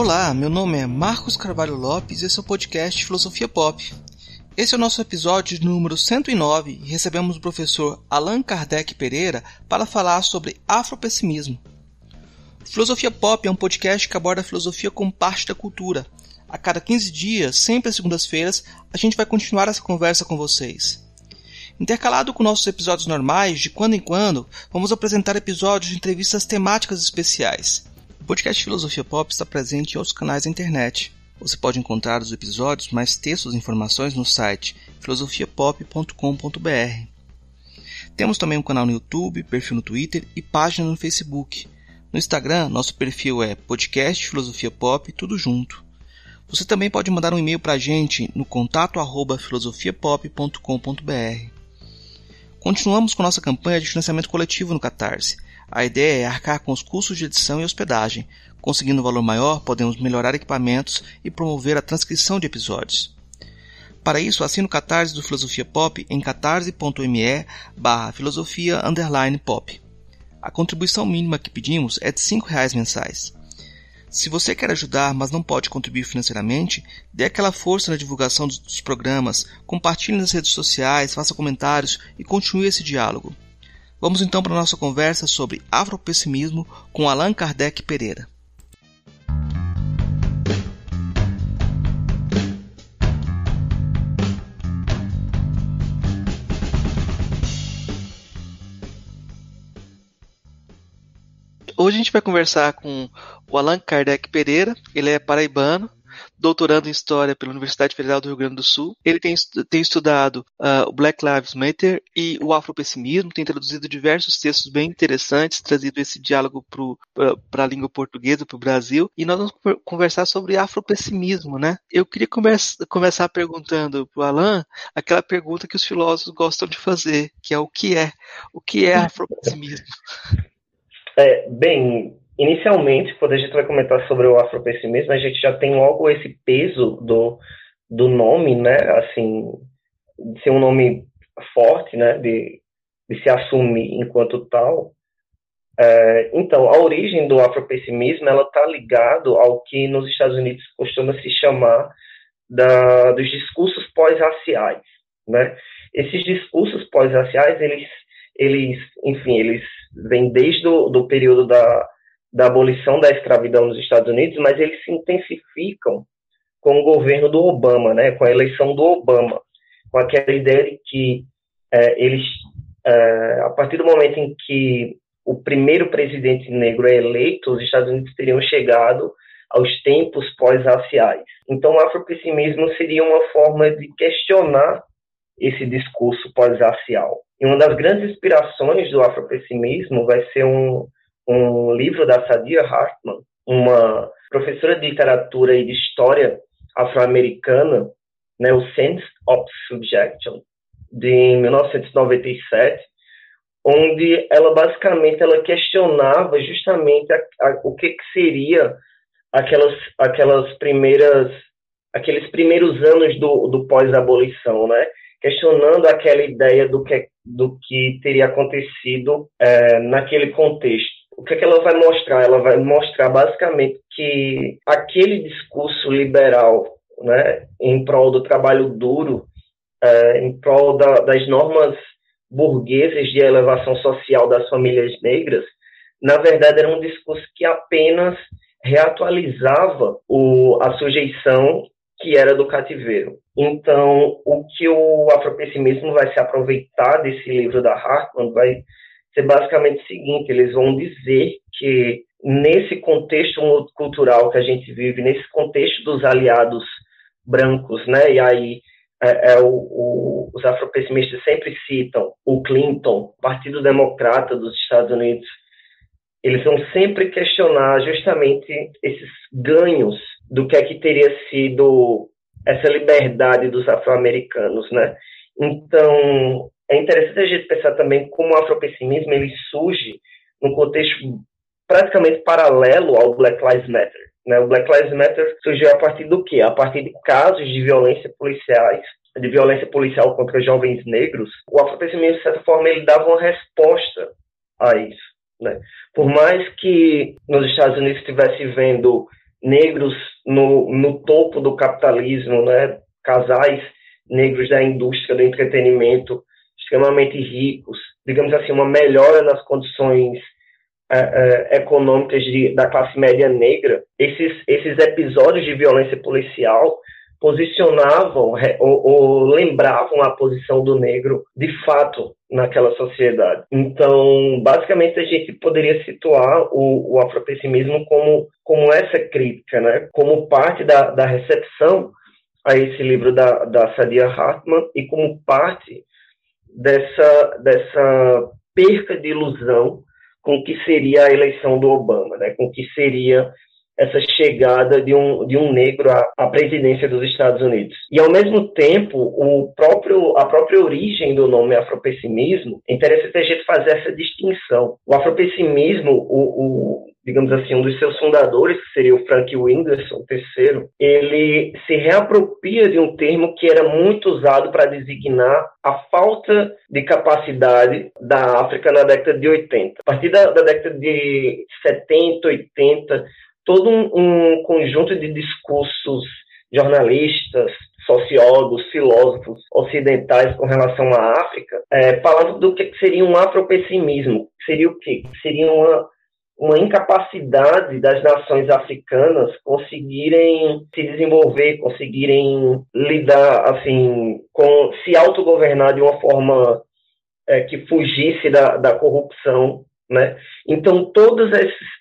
Olá, meu nome é Marcos Carvalho Lopes e esse é o podcast Filosofia Pop. Esse é o nosso episódio número 109 e recebemos o professor Allan Kardec Pereira para falar sobre afropessimismo. Filosofia Pop é um podcast que aborda a filosofia como parte da cultura. A cada 15 dias, sempre às segundas-feiras, a gente vai continuar essa conversa com vocês. Intercalado com nossos episódios normais, de quando em quando, vamos apresentar episódios de entrevistas temáticas especiais. Podcast Filosofia Pop está presente em outros canais da internet. Você pode encontrar os episódios, mais textos e informações no site filosofiapop.com.br. Temos também um canal no YouTube, perfil no Twitter e página no Facebook. No Instagram, nosso perfil é podcast Filosofia Pop, tudo junto. Você também pode mandar um e-mail para a gente no contato arroba filosofiapop.com.br. Continuamos com nossa campanha de financiamento coletivo no Catarse. A ideia é arcar com os custos de edição e hospedagem. Conseguindo um valor maior, podemos melhorar equipamentos e promover a transcrição de episódios. Para isso, assine o Catarse do Filosofia Pop em catarse.me barra filosofia pop. A contribuição mínima que pedimos é de R$ reais mensais. Se você quer ajudar, mas não pode contribuir financeiramente, dê aquela força na divulgação dos programas, compartilhe nas redes sociais, faça comentários e continue esse diálogo. Vamos então para a nossa conversa sobre afropessimismo com Allan Kardec Pereira. Hoje a gente vai conversar com o Allan Kardec Pereira, ele é paraibano, doutorando em História pela Universidade Federal do Rio Grande do Sul. Ele tem, tem estudado uh, o Black Lives Matter e o afropessimismo, tem traduzido diversos textos bem interessantes, trazido esse diálogo para a língua portuguesa, para o Brasil, e nós vamos conversar sobre afropessimismo, né? Eu queria começar perguntando para o Alan aquela pergunta que os filósofos gostam de fazer, que é o que é? O que é afropessimismo? É, bem, inicialmente, quando a gente vai comentar sobre o afropessimismo, a gente já tem logo esse peso do, do nome, né? Assim, de ser um nome forte, né? De, de se assumir enquanto tal. É, então, a origem do afropessimismo, ela está ligado ao que nos Estados Unidos costuma se chamar da, dos discursos pós-raciais, né? Esses discursos pós-raciais, eles, eles, enfim, eles vem desde o do período da, da abolição da escravidão nos Estados Unidos, mas eles se intensificam com o governo do Obama, né, com a eleição do Obama, com aquela ideia de que é, eles, é, a partir do momento em que o primeiro presidente negro é eleito, os Estados Unidos teriam chegado aos tempos pós-raciais. Então, o afropessimismo seria uma forma de questionar esse discurso pós-racial. E uma das grandes inspirações do afropessimismo vai ser um, um livro da Sadia Hartman, uma professora de literatura e de história afro-americana, né, o Sense of Subjection, de 1997, onde ela basicamente ela questionava justamente a, a, o que, que seria aquelas aquelas primeiras aqueles primeiros anos do, do pós-abolição, né? questionando aquela ideia do que, do que teria acontecido é, naquele contexto. O que, é que ela vai mostrar? Ela vai mostrar basicamente que aquele discurso liberal né, em prol do trabalho duro, é, em prol da, das normas burguesas de elevação social das famílias negras, na verdade era um discurso que apenas reatualizava o, a sujeição que era do cativeiro. Então, o que o afropessimismo vai se aproveitar desse livro da Hartman vai ser basicamente o seguinte: eles vão dizer que nesse contexto cultural que a gente vive, nesse contexto dos aliados brancos, né? E aí é, é o, o, os afropessimistas sempre citam o Clinton, Partido Democrata dos Estados Unidos. Eles vão sempre questionar justamente esses ganhos do que é que teria sido essa liberdade dos afro-americanos, né? Então, é interessante a gente pensar também como o afropessimismo ele surge num contexto praticamente paralelo ao Black Lives Matter. Né? O Black Lives Matter surgiu a partir do quê? A partir de casos de violência policiais, de violência policial contra jovens negros. O afropessimismo, de certa forma, ele dava uma resposta a isso. Né? Por mais que nos Estados Unidos estivesse vendo negros no, no topo do capitalismo, né? casais negros da indústria do entretenimento extremamente ricos, digamos assim, uma melhora nas condições uh, uh, econômicas de, da classe média negra, esses, esses episódios de violência policial posicionavam ou, ou, lembravam a posição do negro de fato naquela sociedade. Então, basicamente, a gente poderia situar o, o afropessimismo como, como essa crítica, né? como parte da, da recepção a esse livro da, da Sadia Hartman e como parte dessa, dessa perca de ilusão com que seria a eleição do Obama, né? com que seria essa chegada de um, de um negro à, à, presidência dos Estados Unidos. E, ao mesmo tempo, o próprio, a própria origem do nome afropessimismo, é interessante a gente fazer essa distinção. O afropessimismo, o, o, digamos assim, um dos seus fundadores, que seria o Frank Winderson III, ele se reapropria de um termo que era muito usado para designar a falta de capacidade da África na década de 80. A partir da, da década de 70, 80, todo um, um conjunto de discursos jornalistas, sociólogos, filósofos ocidentais com relação à África, é, falando do que seria um afropessimismo. Seria o quê? Seria uma, uma incapacidade das nações africanas conseguirem se desenvolver, conseguirem lidar, assim, com se autogovernar de uma forma é, que fugisse da, da corrupção né? Então, todo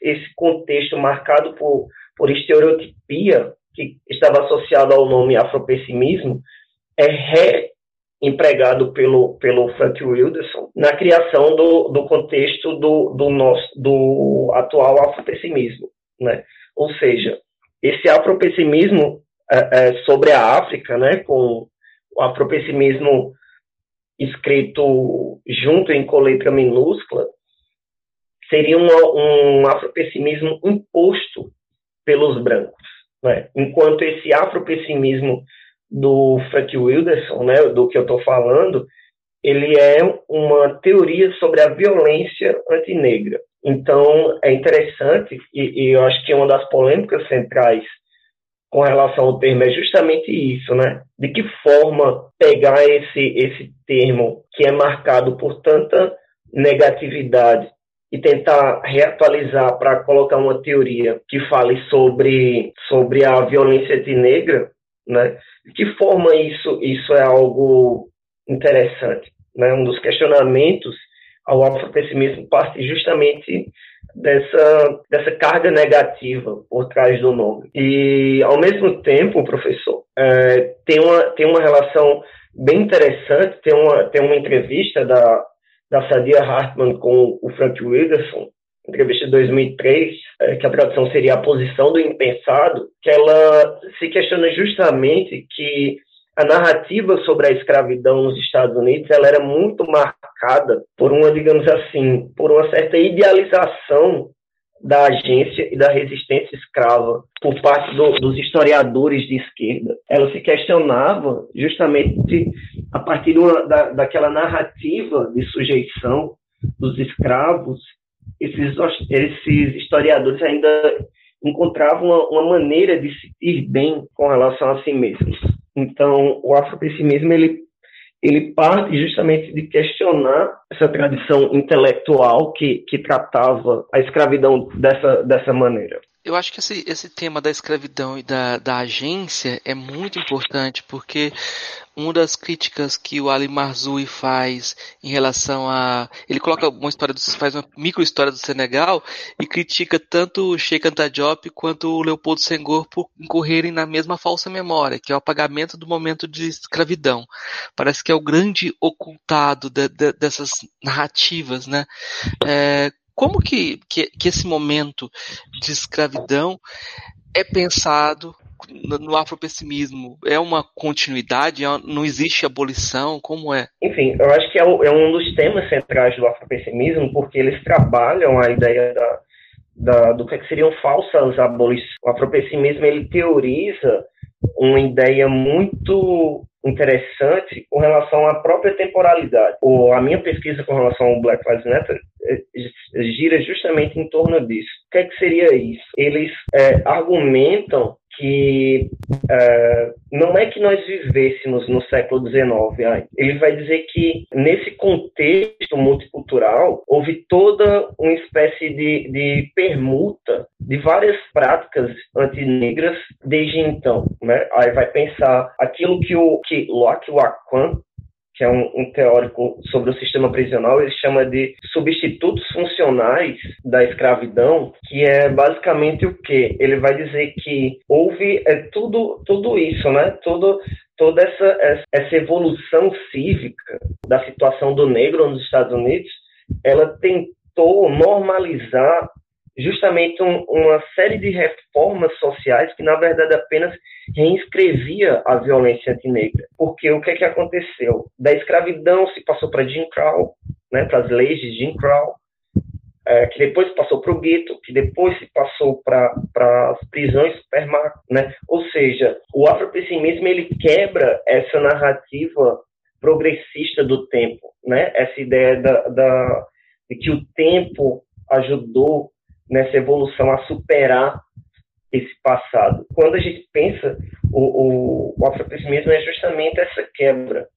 esse, contexto marcado por, por estereotipia, que estava associado ao nome afropessimismo, é reempregado pelo, pelo Frank Wilderson na criação do, do contexto do, do, nosso, do atual afropessimismo. Né? Ou seja, esse afropessimismo é, é, sobre a África, né, com o afropessimismo escrito junto em coletra minúscula, seria um, um afropessimismo imposto pelos brancos. Né? Enquanto esse afropessimismo do Frank Wilderson, né, do que eu estou falando, ele é uma teoria sobre a violência antinegra. Então, é interessante, e, e eu acho que uma das polêmicas centrais com relação ao termo é justamente isso, né? De que forma pegar esse, esse termo que é marcado por tanta negatividade e tentar reatualizar para colocar uma teoria que fale sobre, sobre a violência negra, né? De que forma isso, isso é algo interessante? Né? Um dos questionamentos ao afropessimismo parte justamente dessa, dessa carga negativa por trás do nome. E, ao mesmo tempo, professor, é, tem, uma, tem uma relação bem interessante, tem uma, tem uma entrevista da da Sadia Hartman com o Frank Wilderson, entrevista de 2003, é, que a tradução seria a posição do impensado, que ela se questiona justamente que a narrativa sobre a escravidão nos Estados Unidos ela era muito marcada por uma, digamos assim, por uma certa idealização da agência e da resistência escrava por parte do, dos historiadores de esquerda. Ela se questionava justamente a partir uma, da, daquela narrativa de sujeição dos escravos, esses, esses historiadores ainda encontravam uma, uma, maneira de se ir bem com relação a si mesmos. Então, o afropessimismo ele ele parte justamente de questionar essa tradição intelectual que, que tratava a escravidão dessa, dessa maneira. Eu acho que esse, esse tema da escravidão e da, da agência é muito importante, porque uma das críticas que o Ali Marzoui faz em relação a. Ele coloca uma história, do, faz uma micro história do Senegal e critica tanto o Sheikh Anta Diop quanto o Leopoldo Senghor por incorrerem na mesma falsa memória, que é o apagamento do momento de escravidão. Parece que é o grande ocultado de, de, dessas narrativas, né? É, como que, que, que esse momento de escravidão é pensado no afropessimismo? É uma continuidade? É não existe abolição? Como é? Enfim, eu acho que é, é, um dos temas centrais do afropessimismo, porque eles trabalham a ideia da, da, do que seriam falsas abolições. O afropessimismo ele teoriza uma ideia muito interessante com relação à própria temporalidade. Ou a minha pesquisa com relação ao Black Lives Matter é, gira justamente em torno disso. O que, é que seria isso? Eles é, argumentam que uh, não é que nós vivêssemos no século XIX. Ele vai dizer que nesse contexto multicultural houve toda uma espécie de, de permuta de várias práticas antinegras desde então. Né? Aí vai pensar aquilo que o que Locke Lacan que é um, um, teórico sobre o sistema prisional, ele chama de substitutos funcionais da escravidão, que é basicamente o que? Ele vai dizer que houve é, tudo, tudo isso, né? Tudo, toda essa, essa evolução cívica da situação do negro nos Estados Unidos, ela tentou normalizar justamente um, uma série de reformas sociais que, na verdade, apenas reinscrevia a violência antinegra. Porque o que, é que aconteceu? Da escravidão se passou para Jim Crow, né, para as leis de Jim Crow, é, que depois passou para o gueto, que depois se passou para as prisões supermarcos, né? Ou seja, o afropessimismo ele quebra essa narrativa progressista do tempo, né? Essa ideia da, da de que o tempo ajudou nessa evolução a superar esse passado. Quando a gente pensa, o, o, o afropessimismo é justamente essa quebra.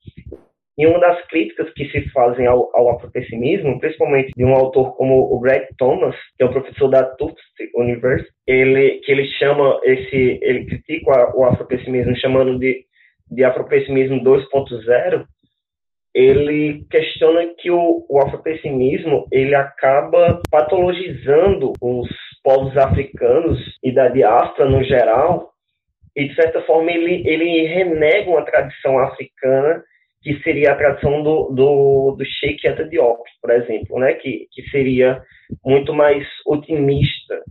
E uma das críticas que se fazem ao, ao afropessimismo, principalmente de um autor como o Greg Thomas, que é um professor da Tufts University, ele, que ele chama esse, ele critica o afropessimismo chamando de, de afropessimismo 2.0, ele questiona que o, o afropessimismo ele acaba patologizando os povos africanos e da diáspora no geral, e de certa forma ele, ele renega uma tradição africana que seria a tradição do, do, do Sheikh Anta por exemplo, né? que, que seria muito mais otimista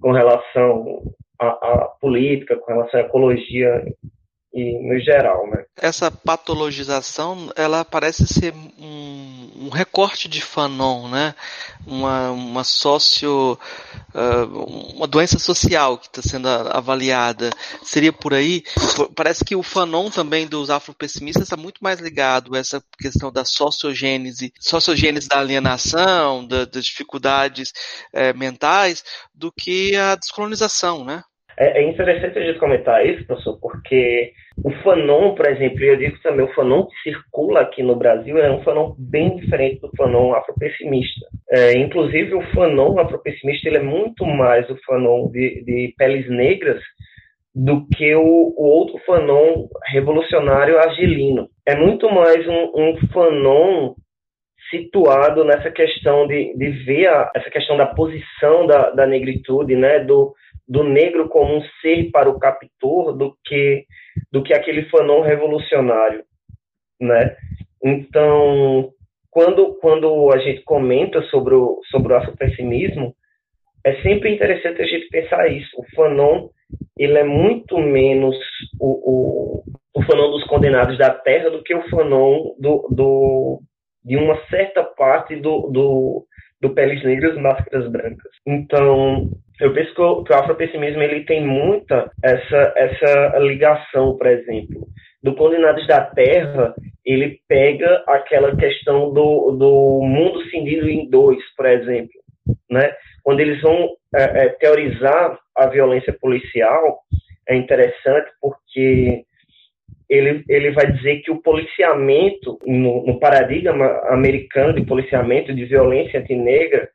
com relação à, à política, com relação à ecologia e no geral, né? Essa patologização, ela parece ser um, um recorte de Fanon, né? Uma, uma sócio, uh, uma doença social que está sendo avaliada. Seria por aí? Parece que o Fanon também dos afropessimistas está muito mais ligado a essa questão da sociogênese, sociogênese da alienação, da, das dificuldades eh, mentais, do que a descolonização, né? É, é, interessante a gente comentar isso, professor, porque o Fanon, por exemplo, e eu digo também, o Fanon que circula aqui no Brasil é um Fanon bem diferente do Fanon afropessimista. É, inclusive, o Fanon afropessimista ele é muito mais o Fanon de, de peles negras do que o, o, outro Fanon revolucionário argelino. É muito mais um, um Fanon situado nessa questão de, de ver a, essa questão da posição da, da negritude, né, do, do negro como um ser para o captor do que do que aquele fanon revolucionário, né? Então, quando quando a gente comenta sobre o sobre o afropessimismo, é sempre interessante a gente pensar isso. O fanon ele é muito menos o, o, o fanon dos condenados da terra do que o fanon do, do de uma certa parte do, do, do Peles Negras Máscaras Brancas. Então, eu penso que o, que o afropessimismo ele tem muita essa, essa ligação, por exemplo. Do Condenados da Terra, ele pega aquela questão do, do mundo cindido em dois, por exemplo. Né? Quando eles vão é, é, teorizar a violência policial, é interessante porque ele, ele vai dizer que o policiamento, no, no paradigma americano de policiamento de violência antinegra,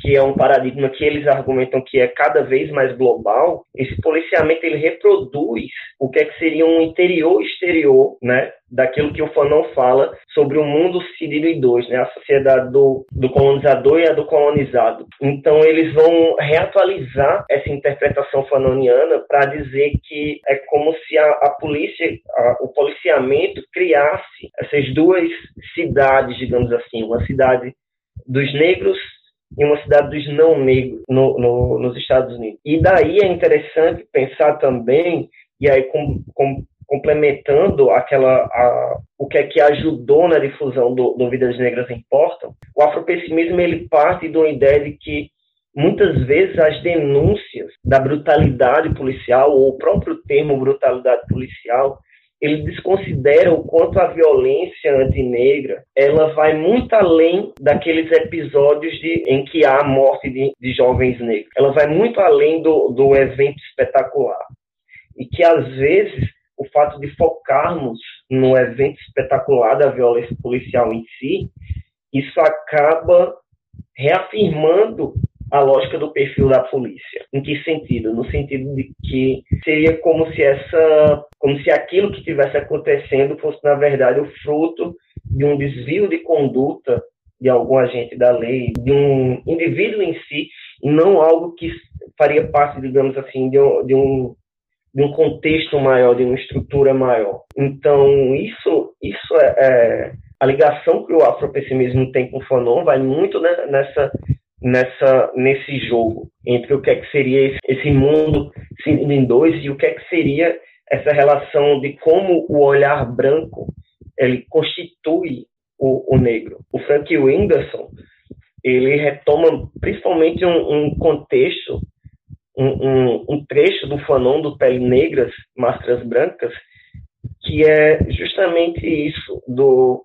que é um paradigma que eles argumentam que é cada vez mais global, esse policiamento ele reproduz o que, é que seria um interior exterior, né, daquilo que o Fanon fala sobre o mundo dividido em dois, né, a sociedade do, do colonizador e a do colonizado. Então eles vão reatualizar essa interpretação fanoniana para dizer que é como se a, a polícia, a, o policiamento criasse essas duas cidades, digamos assim, uma cidade dos negros em uma cidade dos não negros no, no, nos Estados Unidos. E daí é interessante pensar também, e aí com, com, complementando aquela a, o que é que ajudou na difusão do, do Vidas Negras Importam, o afropessimismo ele parte de uma ideia de que muitas vezes as denúncias da brutalidade policial ou o próprio termo brutalidade policial ele desconsidera o quanto a violência antinegra ela vai muito além daqueles episódios de, em que há a morte de, de jovens negros. Ela vai muito além do, do evento espetacular. E que, às vezes, o fato de focarmos no evento espetacular da violência policial em si, isso acaba reafirmando a lógica do perfil da polícia. Em que sentido? No sentido de que seria como se essa, como se aquilo que estivesse acontecendo fosse na verdade o fruto de um desvio de conduta de algum agente da lei, de um indivíduo em si, e não algo que faria parte, digamos assim, de um, de um, de um contexto maior, de uma estrutura maior. Então, isso, isso é, é a ligação que o afropessimismo tem com o Fanon vai muito né, nessa nessa nesse jogo entre o que é que seria esse, esse mundo em dois e o que é que seria essa relação de como o olhar branco ele constitui o, o negro. O Frank Whindersson ele retoma principalmente um, um contexto, um, um, um, trecho do Fanon do Pele Negras, Máscaras Brancas, que é justamente isso do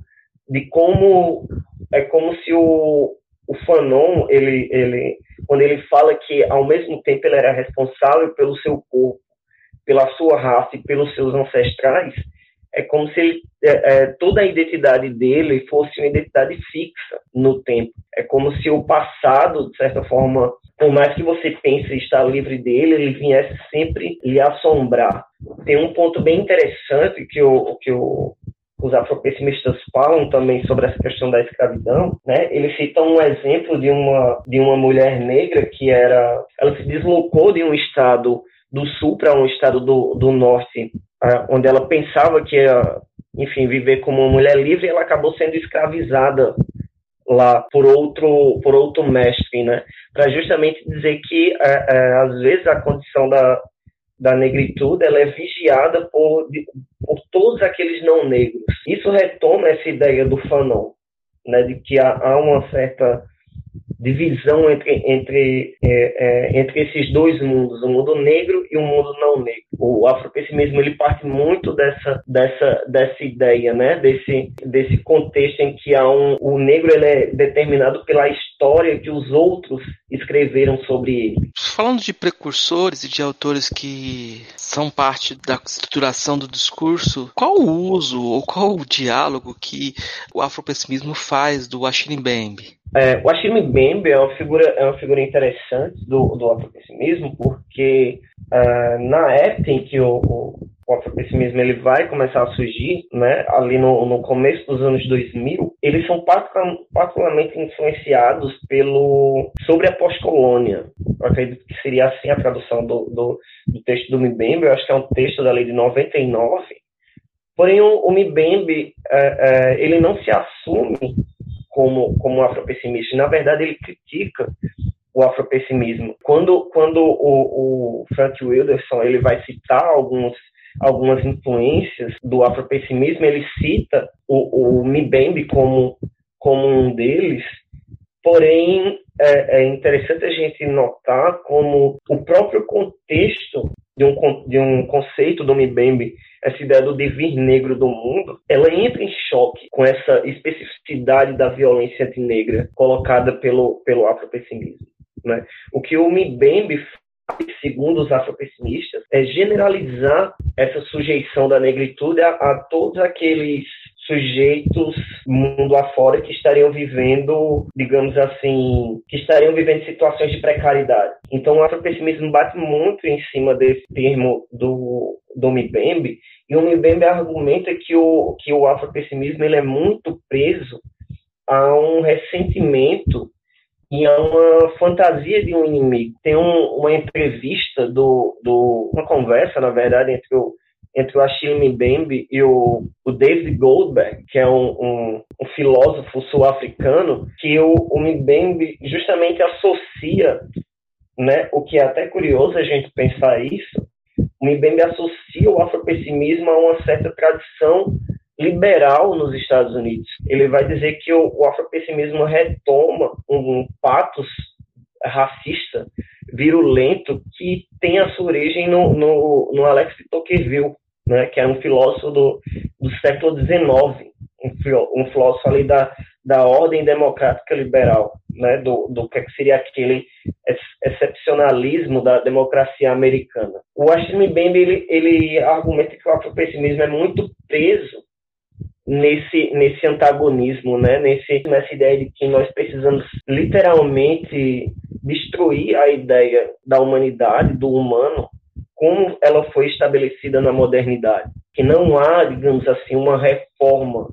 de como é como se o, o Fanon, ele, ele, quando ele fala que ao mesmo tempo ele era responsável pelo seu corpo, pela sua raça e pelos seus ancestrais, é como se ele, é, é, toda a identidade dele fosse uma identidade fixa no tempo. É como se o passado, de certa forma, por mais que você pense estar livre dele, ele viesse sempre lhe assombrar. Tem um ponto bem interessante que o, que o os afropessimistas falam também sobre essa questão da escravidão, né? Eles citam um exemplo de uma de uma mulher negra que era, ela se deslocou de um estado do sul para um estado do, do norte, onde ela pensava que ia, enfim, viver como uma mulher livre, ela acabou sendo escravizada lá por outro por outro mestre, né? Para justamente dizer que é, é, às vezes a condição da da negritude ela é vigiada por, por todos aqueles não negros. Isso retoma essa ideia do Fanon, né, de que há, há uma certa divisão entre, entre, é, é, entre esses dois mundos, o mundo negro e o mundo não negro. O afropessimismo ele parte muito dessa, dessa, dessa ideia, né? desse, desse contexto em que há um, o negro ele é determinado pela história que os outros escreveram sobre ele. Falando de precursores e de autores que são parte da estruturação do discurso, qual o uso ou qual o diálogo que o afropessimismo faz do Mbembe? É, o Mbembe é uma figura, é uma figura interessante do, do afropessimismo, porque uh, na época em que o, o, o afropessimismo ele vai começar a surgir, né, ali no, no começo dos anos 2000, eles são particularmente influenciados pelo sobre a pós-colônia. Eu acredito que seria assim a tradução do, do, do texto do Mbembe, eu acho que é um texto da lei de 99, Porém, o, o Mbembe, é, é, ele não se assume como, como afropessimista. Na verdade, ele critica o afropessimismo. Quando, quando o, o Frank Wilderson ele vai citar alguns algumas influências do afropessimismo, ele cita o, o Mbembe como, como um deles, porém é, é, interessante a gente notar como o próprio contexto de um, de um conceito do Mbembe essa ideia do devir negro do mundo, ela entra em choque com essa especificidade da violência antinegra colocada pelo, pelo afropessimismo. Né? O que o Mbembe faz, segundo os afropessimistas, é generalizar essa sujeição da negritude a, a todos aqueles sujeitos mundo afora que estariam vivendo, digamos assim, que estariam vivendo situações de precariedade. Então o afropessimismo bate muito em cima desse termo do, do Mbembe, e o Mbembe argumenta que o, que o afropessimismo ele é muito preso a um ressentimento e a uma fantasia de um inimigo. Tem um, uma entrevista, do, do, uma conversa, na verdade, entre o entre o Achille Mbembe e o, o David Goldberg, que é um, um, um filósofo sul-africano, que o, o Mbembe justamente associa, né, o que é até curioso a gente pensar isso, o Mbembe associa o afropessimismo a uma certa tradição liberal nos Estados Unidos. Ele vai dizer que o, o afropessimismo retoma um, um patos racista, virulento, que tem a sua origem no, no, no Alex de Tocqueville, né, que é um filósofo do, do século XIX, um, um filósofo ali da, da ordem democrática liberal, né, do, do que seria aquele excepcionalismo da democracia americana. O Ashton Mbembe, ele, ele argumenta que o afropessimismo é muito preso nesse, nesse antagonismo, né, nesse, nessa ideia de que nós precisamos literalmente destruir a ideia da humanidade, do humano, como ela foi estabelecida na modernidade. Que não há, digamos assim, uma reforma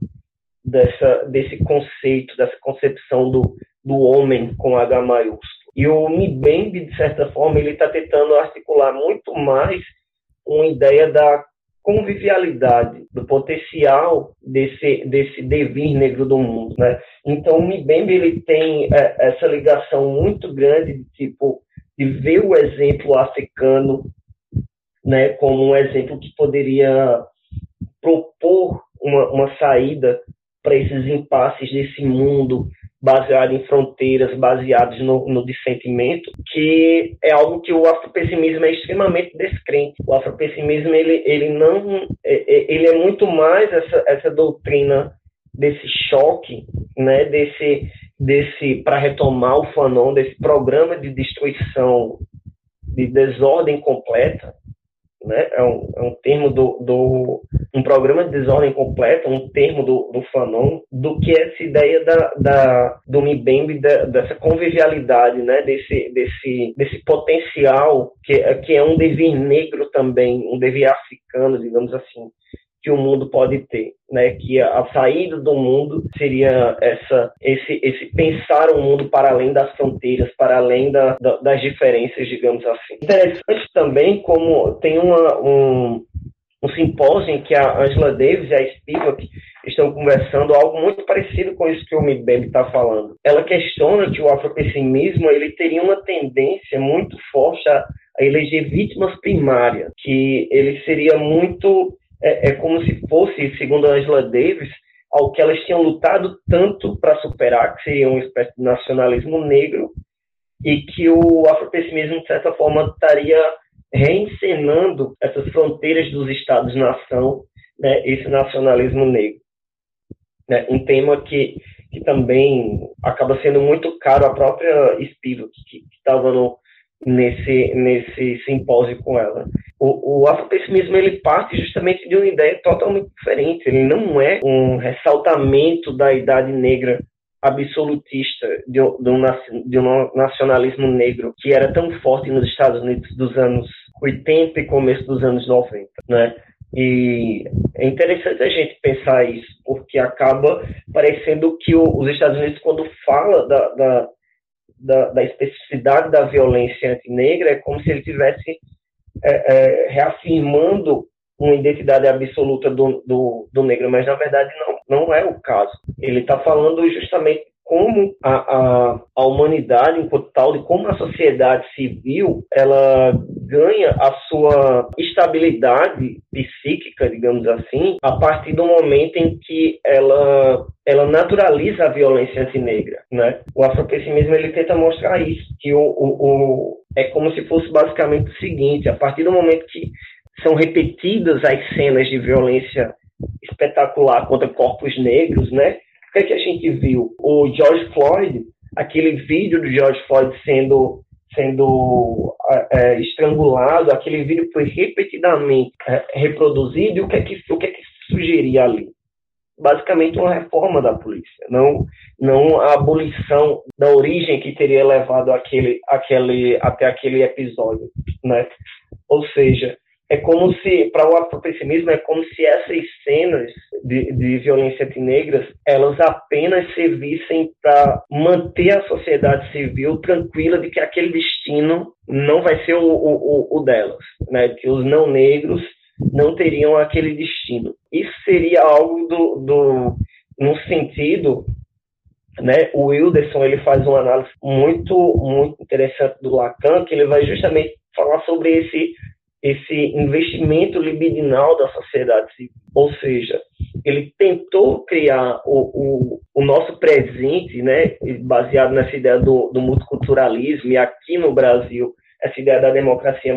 dessa, desse conceito, dessa concepção do, do homem com H maiúsculo. E o Mbembe, de certa forma, ele está tentando articular muito mais uma ideia da convivialidade, do potencial desse, desse devir negro do mundo, né? Então, o Mbembe, ele tem é, essa ligação muito grande de, tipo, de ver o exemplo africano né, como um exemplo que poderia propor uma, uma saída para esses impasses desse mundo baseado em fronteiras, baseados no, no dissentimento, que é algo que o afropessimismo é extremamente descrente. O afropessimismo ele, ele não é, é, ele é muito mais essa, essa doutrina desse choque, né, desse desse para retomar o Fanon, desse programa de destruição, de desordem completa, né? É um, é um termo do, do um programa de desordem completa, um termo do, do Fanon, do que essa ideia da, da do Mbembe, da, dessa convivialidade, né? Desse, desse, desse potencial que, que é um devir negro também, um devir africano, digamos assim, que o mundo pode ter, né? Que a, a, saída do mundo seria essa, esse, esse pensar o mundo para além das fronteiras, para além da, da, das diferenças, digamos assim. Interessante também como tem uma, um, um simpósio em que a Angela Davis e a Spivak estão conversando algo muito parecido com isso que o Mbembe está falando. Ela questiona que o afropessimismo ele teria uma tendência muito forte a, eleger vítimas primárias, que ele seria muito é, é como se fosse, segundo a Angela Davis, ao que elas tinham lutado tanto para superar, que seria uma espécie de nacionalismo negro, e que o afropessimismo, de certa forma, estaria reencenando essas fronteiras dos Estados-nação, né, esse nacionalismo negro. Né, um tema que, que também acaba sendo muito caro à própria Spivak, que estava no, nesse, nesse simpósio com ela. O, o afropessimismo ele parte justamente de uma ideia totalmente diferente. Ele não é um ressaltamento da idade negra absolutista de, de, um, de um nacionalismo negro que era tão forte nos Estados Unidos dos anos 80 e começo dos anos 90, né? E é interessante a gente pensar isso, porque acaba parecendo que o, os Estados Unidos, quando fala da, da, da, da especificidade da violência antinegra, é como se ele tivesse é, é, reafirmando uma identidade absoluta do, do, do, negro, mas na verdade não, não é o caso. Ele está falando justamente como a, a, a, humanidade enquanto tal, de como a sociedade civil ela ganha a sua estabilidade psíquica, digamos assim, a partir do momento em que ela ela naturaliza a violência antinegra, né? O afropessimismo ele tenta mostrar isso, que o, o, o é como se fosse basicamente o seguinte: a partir do momento que são repetidas as cenas de violência espetacular contra corpos negros, né? O que, é que a gente viu? O George Floyd, aquele vídeo do George Floyd sendo sendo é, estrangulado, aquele vídeo foi repetidamente é, reproduzido, e o que é que, o que, é que sugeria ali? Basicamente uma reforma da polícia, não, não a abolição da origem que teria levado aquele, aquele, até aquele episódio. Né? Ou seja, é como se, para o afropessimismo, é como se essas cenas de, de violência antinegras, elas apenas servissem para manter a sociedade civil tranquila de que aquele destino não vai ser o, o, o delas, né? que os não negros não teriam aquele destino. Isso seria algo do, do no sentido né, o Wilderson ele faz uma análise muito muito interessante do Lacan que ele vai justamente falar sobre esse esse investimento libidinal da sociedade civil. Ou seja, ele tentou criar o, o, o, nosso presente, né, baseado nessa ideia do, do multiculturalismo, e aqui no Brasil, essa ideia da democracia,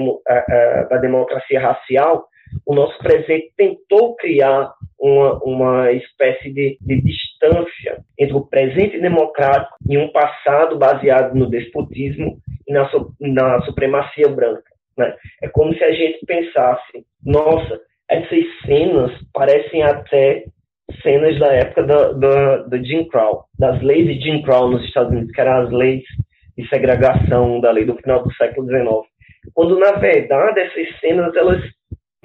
da democracia racial, o nosso presente tentou criar uma, uma espécie de, de distância entre o presente democrático e um passado baseado no despotismo e na, na supremacia branca. Né? É como se a gente pensasse, nossa, essas cenas parecem até cenas da época da, Jim Crow, das leis de Jim Crow nos Estados Unidos, que eram as leis de segregação da lei do final do século XIX. Quando, na verdade, essas cenas elas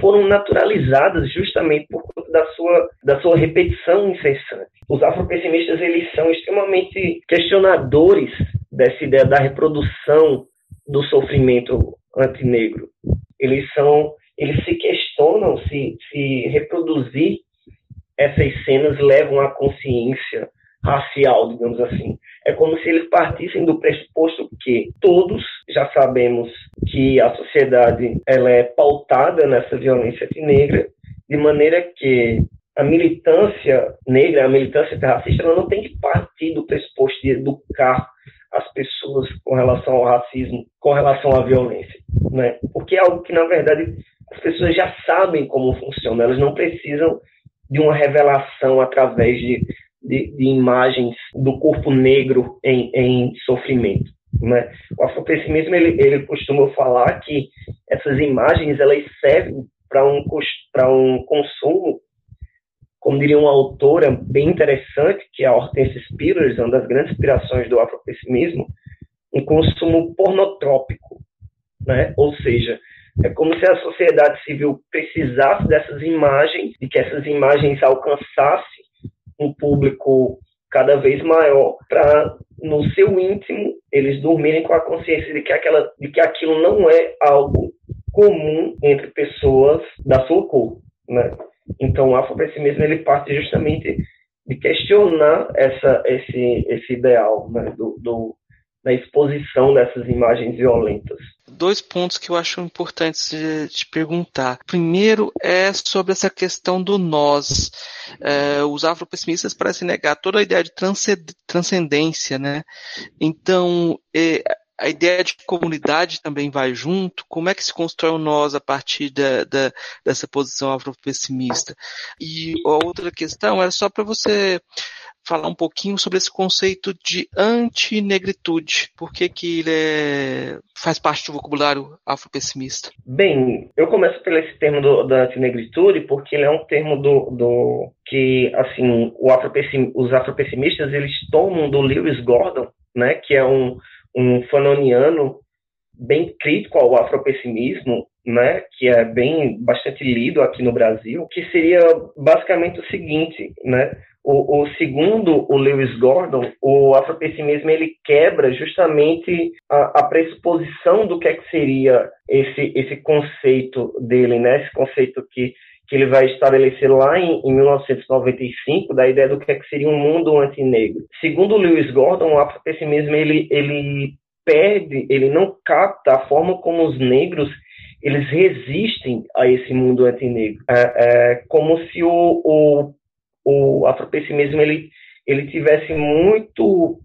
foram naturalizadas justamente por conta da sua, da sua repetição incessante. Os afropessimistas eles são extremamente questionadores dessa ideia da reprodução do sofrimento antinegro. Eles são, eles se questionam se, se reproduzir essas cenas levam à consciência racial, digamos assim. É como se eles partissem do pressuposto que todos já sabemos que a sociedade ela é pautada nessa violência negra, de maneira que a militância negra, a militância racista, ela não tem que partir do pressuposto de educar as pessoas com relação ao racismo, com relação à violência, né? Porque é algo que na verdade as pessoas já sabem como funciona, elas não precisam de uma revelação através de, de, de imagens do corpo negro em, em sofrimento. Né? O afropessimismo ele, ele costuma falar que essas imagens elas servem para um, um consumo, como diria uma autora bem interessante, que é a Hortense Spillers, uma das grandes inspirações do afropessimismo, um consumo pornotrópico. Né? Ou seja, é como se a sociedade civil precisasse dessas imagens e que essas imagens alcançassem um público cada vez maior para no seu íntimo eles dormirem com a consciência de que aquela de que aquilo não é algo comum entre pessoas da sua cor, né? Então o afropessimismo ele parte justamente de questionar essa esse esse ideal né? do, do da exposição dessas imagens violentas dois pontos que eu acho importantes de, de perguntar. Primeiro é sobre essa questão do nós. É, os afropessimistas parecem negar toda a ideia de transcendência, né? Então, é, a ideia de comunidade também vai junto? Como é que se constrói o nós a partir da, da, dessa posição afropessimista? E a outra questão era só para você falar um pouquinho sobre esse conceito de antinegritude. Por que, que ele é, faz parte do vocabulário afropessimista? Bem, eu começo pelo esse termo do, da antinegritude porque ele é um termo do, do que, assim, afropessim, os afropessimistas eles tomam do Lewis Gordon, né, que é um, um fanoniano bem crítico ao afropessimismo, né, que é bem bastante lido aqui no Brasil, que seria basicamente o seguinte, né, o, o, segundo o Lewis Gordon, o afropessimismo ele quebra justamente a, a pressuposição do que, é que seria esse, esse conceito dele, né? Esse conceito que, que ele vai estabelecer lá em, em 1995, da ideia do que, é que seria um mundo antinegro. Segundo Lewis Gordon, o afropessimismo ele, ele perde, ele não capta a forma como os negros eles resistem a esse mundo antinegro. É, é como se o, o o afropessimismo ele, ele tivesse muito,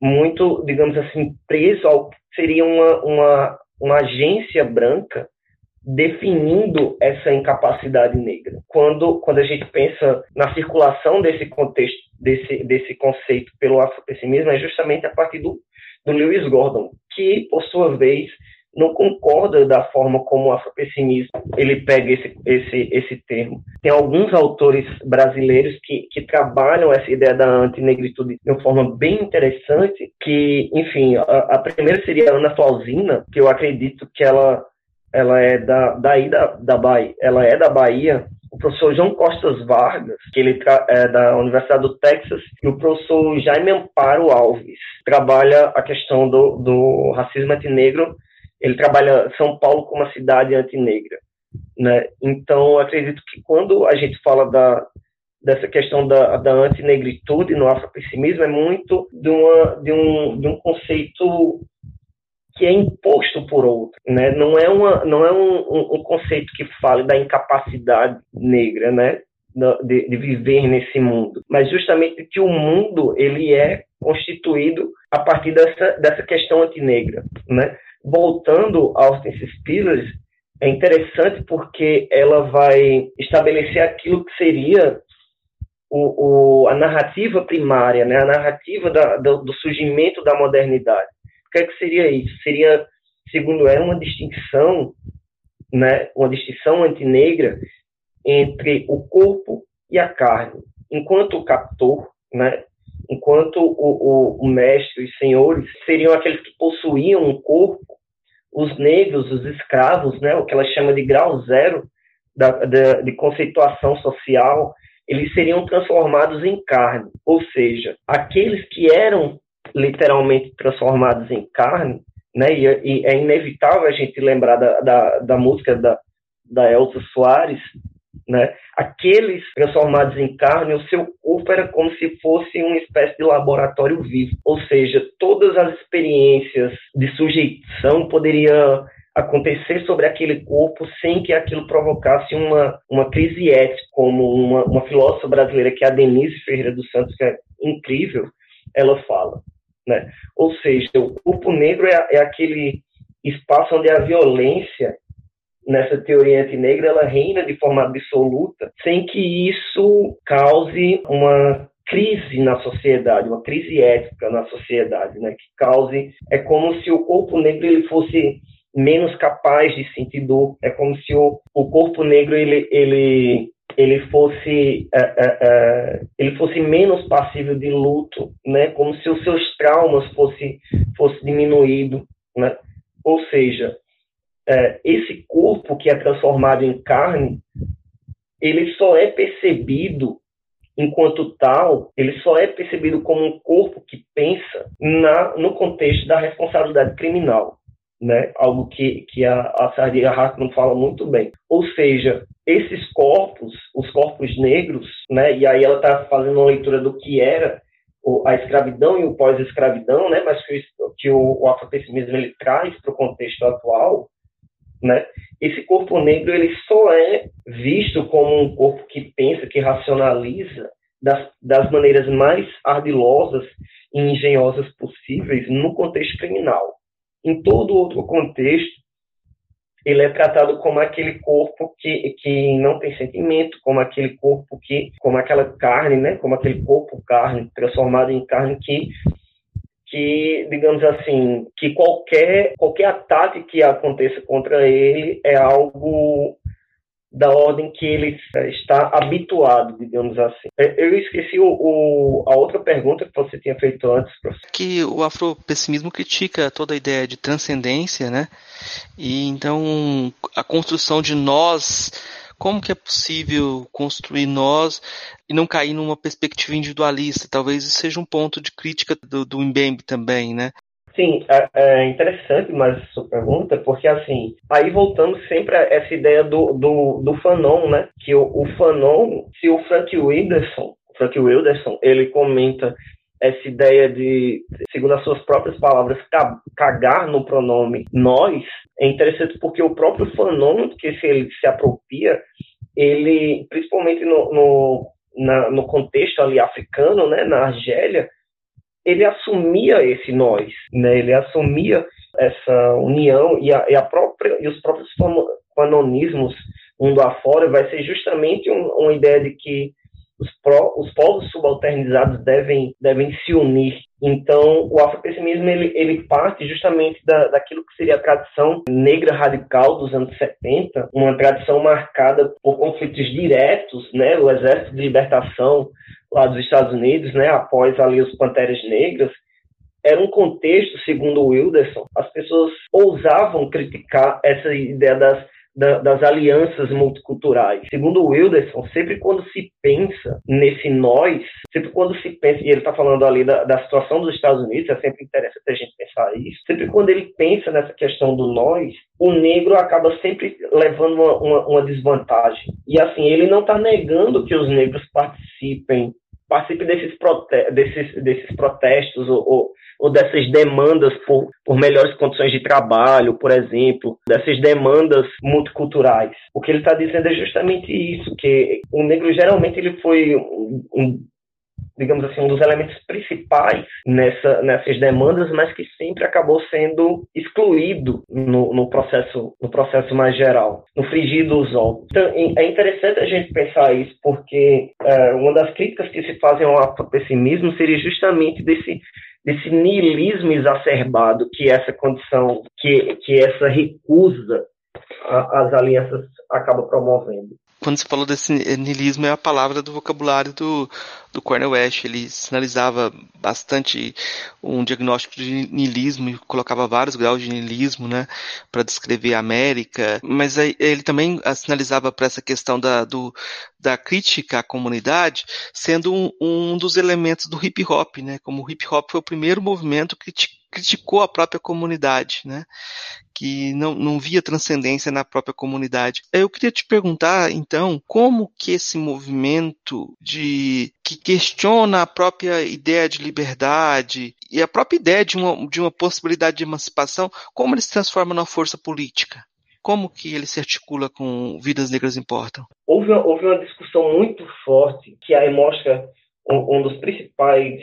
muito, digamos assim, preso ao que seria uma, uma, uma agência branca definindo essa incapacidade negra. Quando, quando a gente pensa na circulação desse contexto, desse, desse conceito pelo afropessimismo, é justamente a partir do, do Lewis Gordon, que, por sua vez, não concorda da forma como o afropessimismo ele pega esse, esse, esse termo. Tem alguns autores brasileiros que, que trabalham essa ideia da antinegritude de uma forma bem interessante, que, enfim, a, a primeira seria a Ana Flausina, que eu acredito que ela, ela é da, daí da, da Bahia, ela é da Bahia, o professor João Costas Vargas, que ele é da Universidade do Texas, e o professor Jaime Amparo Alves, trabalha a questão do, do racismo antinegro ele trabalha São Paulo como uma cidade antinegra. Né? Então, acredito que quando a gente fala da, dessa questão da, da antinegritude no afropessimismo, é muito de, uma, de, um, de um conceito que é imposto por outro, né? Não é uma, não é um, um, um conceito que fale da incapacidade negra, né? De, de, viver nesse mundo, mas justamente que o mundo ele é constituído a partir dessa, dessa questão antinegra, né? voltando aos Spillers, é interessante porque ela vai estabelecer aquilo que seria o, o, a narrativa primária, né? a narrativa da, do, do, surgimento da modernidade. O que, é que seria isso? Seria, segundo ela, uma distinção, né? uma distinção antinegra entre o corpo e a carne. Enquanto o captor, né? enquanto o, o, o mestre, os senhores, seriam aqueles que possuíam um corpo, os negros, os escravos, né? o que ela chama de grau zero da, da, de conceituação social, eles seriam transformados em carne. Ou seja, aqueles que eram literalmente transformados em carne, né, e, e é inevitável a gente lembrar da, da, da música da, da Elsa Soares, né, aqueles transformados em carne, o seu corpo era como se fosse uma espécie de laboratório vivo. Ou seja, todas as experiências de sujeição poderiam acontecer sobre aquele corpo sem que aquilo provocasse uma, uma crise ética, como uma, uma filósofa brasileira, que é a Denise Ferreira dos Santos, que é incrível, ela fala. Né? Ou seja, o corpo negro é, é aquele espaço onde a violência, nessa teoria antinegra, ela reina de forma absoluta, sem que isso cause uma crise na sociedade, uma crise ética na sociedade, né? Que cause é como se o corpo negro ele fosse menos capaz de sentir dor. É como se o, o corpo negro ele, ele, ele fosse uh, uh, uh, ele fosse menos passível de luto, né? Como se os seus traumas fosse fosse diminuído, né? Ou seja, esse corpo que é transformado em carne, ele só é percebido enquanto tal, ele só é percebido como um corpo que pensa na, no contexto da responsabilidade criminal né? Algo que, que a, a Sardia Hartman fala muito bem. Ou seja, esses corpos, os corpos negros, né? E aí ela está fazendo uma leitura do que era a escravidão e o pós-escravidão, né? Mas que, que o, o afropessimismo ele traz para o contexto atual, né? Esse corpo negro ele só é visto como um corpo que pensa, que racionaliza das, das maneiras mais ardilosas e engenhosas possíveis no contexto criminal em todo outro contexto, ele é tratado como aquele corpo que, que não tem sentimento, como aquele corpo que, como aquela carne, né, como aquele corpo carne transformado em carne que que, digamos assim, que qualquer qualquer ataque que aconteça contra ele é algo da ordem que ele está habituado, digamos assim. É, eu esqueci o, o, a outra pergunta que você tinha feito antes, professor. Que o afropessimismo critica toda a ideia de transcendência, né? E então a construção de nós, como que é possível construir nós e não cair numa perspectiva individualista? Talvez isso seja um ponto de crítica do, do Mbembe também, né? Sim, é, é interessante mais sua pergunta, porque assim, aí voltamos sempre a essa ideia do, do, do Fanon, né? Que o, o Fanon, se o Frank Wilderson, Frank Wilderson, ele comenta essa ideia de, segundo as suas próprias palavras, cagar no pronome nós, é interessante porque o próprio Fanon, que se ele se apropria, ele, principalmente no, no, na, no contexto ali africano, né, na Argélia, ele assumia esse nós, né? Ele assumia essa união e a, e a própria e os próprios fanonismos mundo afora vai ser justamente um, uma ideia de que os, pró, os povos subalternizados devem, devem se unir. Então, o afropessimismo ele, ele parte justamente da, daquilo que seria a tradição negra radical dos anos 70, uma tradição marcada por conflitos diretos, né? O Exército de Libertação lá dos Estados Unidos, né? Após ali os Panteras Negras, era um contexto, segundo o Wilderson, as pessoas ousavam criticar essa ideia das da, das alianças multiculturais. Segundo Wilderson, sempre quando se pensa nesse nós, sempre quando se pensa, e ele está falando ali da, da, situação dos Estados Unidos, é sempre interessante a gente pensar isso, sempre quando ele pensa nessa questão do nós, o negro acaba sempre levando uma, uma, uma desvantagem. E assim, ele não está negando que os negros participem participem desses, prote desses, desses protestos ou, ou ou dessas demandas por, por melhores condições de trabalho, por exemplo, dessas demandas multiculturais. O que ele está dizendo é justamente isso, que o negro geralmente ele foi um, um digamos assim, um dos elementos principais nessa, nessas demandas, mas que sempre acabou sendo excluído no, no processo no processo mais geral, no frigir dos ovos. Então, é interessante a gente pensar isso, porque é, uma das críticas que se fazem ao afropessimismo seria justamente desse desse niilismo exacerbado que essa condição, que, que essa recusa às alianças acaba promovendo quando você falou desse niilismo, é a palavra do vocabulário do, do Cornel West. Ele sinalizava bastante um diagnóstico de niilismo e colocava vários graus de niilismo, né, para descrever a América. Mas ele também sinalizava para essa questão da, do, da crítica à comunidade, sendo um, um dos elementos do hip hop, né, como o hip hop foi o primeiro movimento que criticou a própria comunidade, né? que não, não via transcendência na própria comunidade. Eu queria te perguntar, então, como que esse movimento de que questiona a própria ideia de liberdade e a própria ideia de uma, de uma possibilidade de emancipação, como ele se transforma numa força política? Como que ele se articula com Vidas Negras Importam? Houve, houve uma discussão muito forte que aí mostra um, um dos principais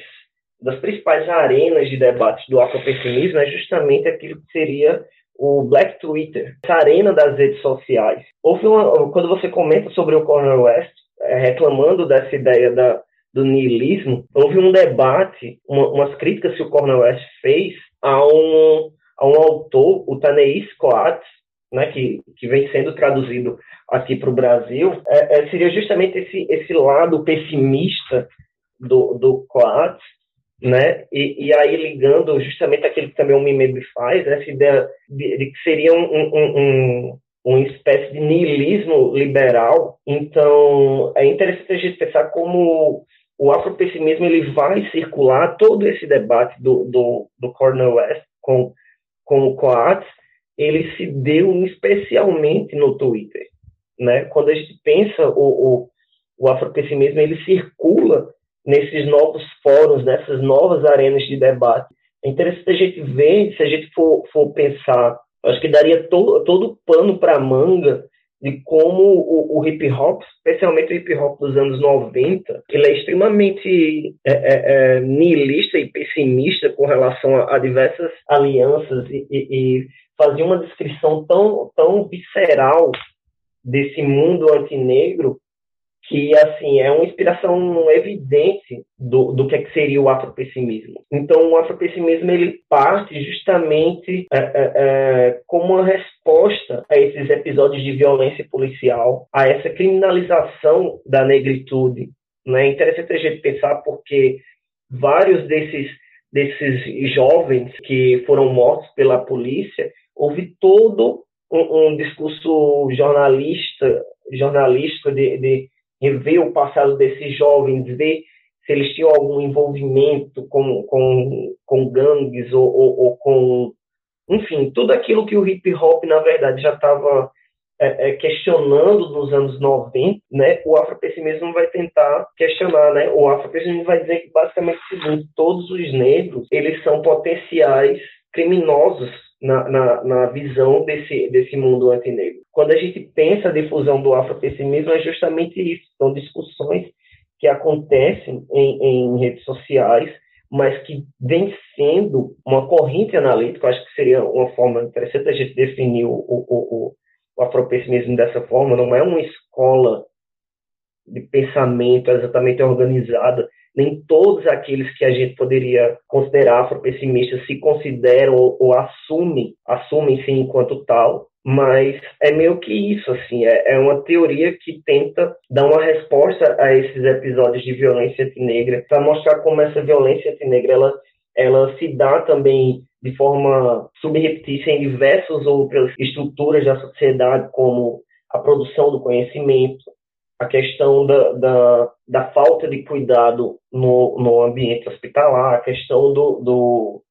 das principais arenas de debate do afropessimismo é justamente aquilo que seria o Black Twitter, essa arena das redes sociais. Houve uma, quando você comenta sobre o Cornel West, é, reclamando dessa ideia da, do niilismo, houve um debate, uma, umas críticas que o Cornel West fez a um, a um autor, o Taneis Coates, né, que, que vem sendo traduzido aqui para o Brasil, é, é, seria justamente esse, esse lado pessimista do, do Coates, né? E, e aí ligando justamente aquilo que também o Mimebe faz, né? essa ideia de, de que seria um, um, um, uma espécie de niilismo liberal. Então, é interessante a gente pensar como o afropessimismo ele vai circular todo esse debate do, do, do Cornel West com, com o Coates, ele se deu especialmente no Twitter. Né? Quando a gente pensa o, o, o afropessimismo, ele circula nesses novos fóruns, nessas novas arenas de debate. É interessante a gente ver, se a gente for, for pensar, acho que daria to, todo o pano para manga de como o, o, hip hop, especialmente o hip hop dos anos 90, ele é extremamente é, é, é, e pessimista com relação a, a diversas alianças e, e, e, fazia uma descrição tão, tão visceral desse mundo antinegro que assim é uma inspiração evidente do, do que, é que seria o afropessimismo. Então, o afropessimismo ele parte justamente é, é, é, como uma resposta a esses episódios de violência policial, a essa criminalização da negritude. Né? É interessante a gente pensar porque vários desses desses jovens que foram mortos pela polícia houve todo um, um discurso jornalista jornalístico de, de rever o passado desses jovens, ver se eles tinham algum envolvimento com, com, com gangues ou, ou, ou com. Enfim, tudo aquilo que o hip hop, na verdade, já estava é, é, questionando nos anos 90, né, o afropessimismo vai tentar questionar, né? O afropessimismo vai dizer que basicamente o seguinte, todos os negros, eles são potenciais criminosos na, na, na, visão desse, desse mundo antinegro. Quando a gente pensa a difusão do afropessimismo, é justamente isso. São discussões que acontecem em, em redes sociais, mas que vem sendo uma corrente analítica, acho que seria uma forma interessante a gente definir o, o, o, o afropessimismo dessa forma, não é uma escola de pensamento exatamente organizada, nem todos aqueles que a gente poderia considerar afropessimistas se consideram ou, ou assumem, assumem-se enquanto tal, mas é meio que isso, assim, é, é, uma teoria que tenta dar uma resposta a esses episódios de violência antinegra, para mostrar como essa violência antinegra, ela, ela se dá também de forma subreptícia em diversas outras estruturas da sociedade, como a produção do conhecimento, a questão da, da, da falta de cuidado no, no ambiente hospitalar, a questão do, do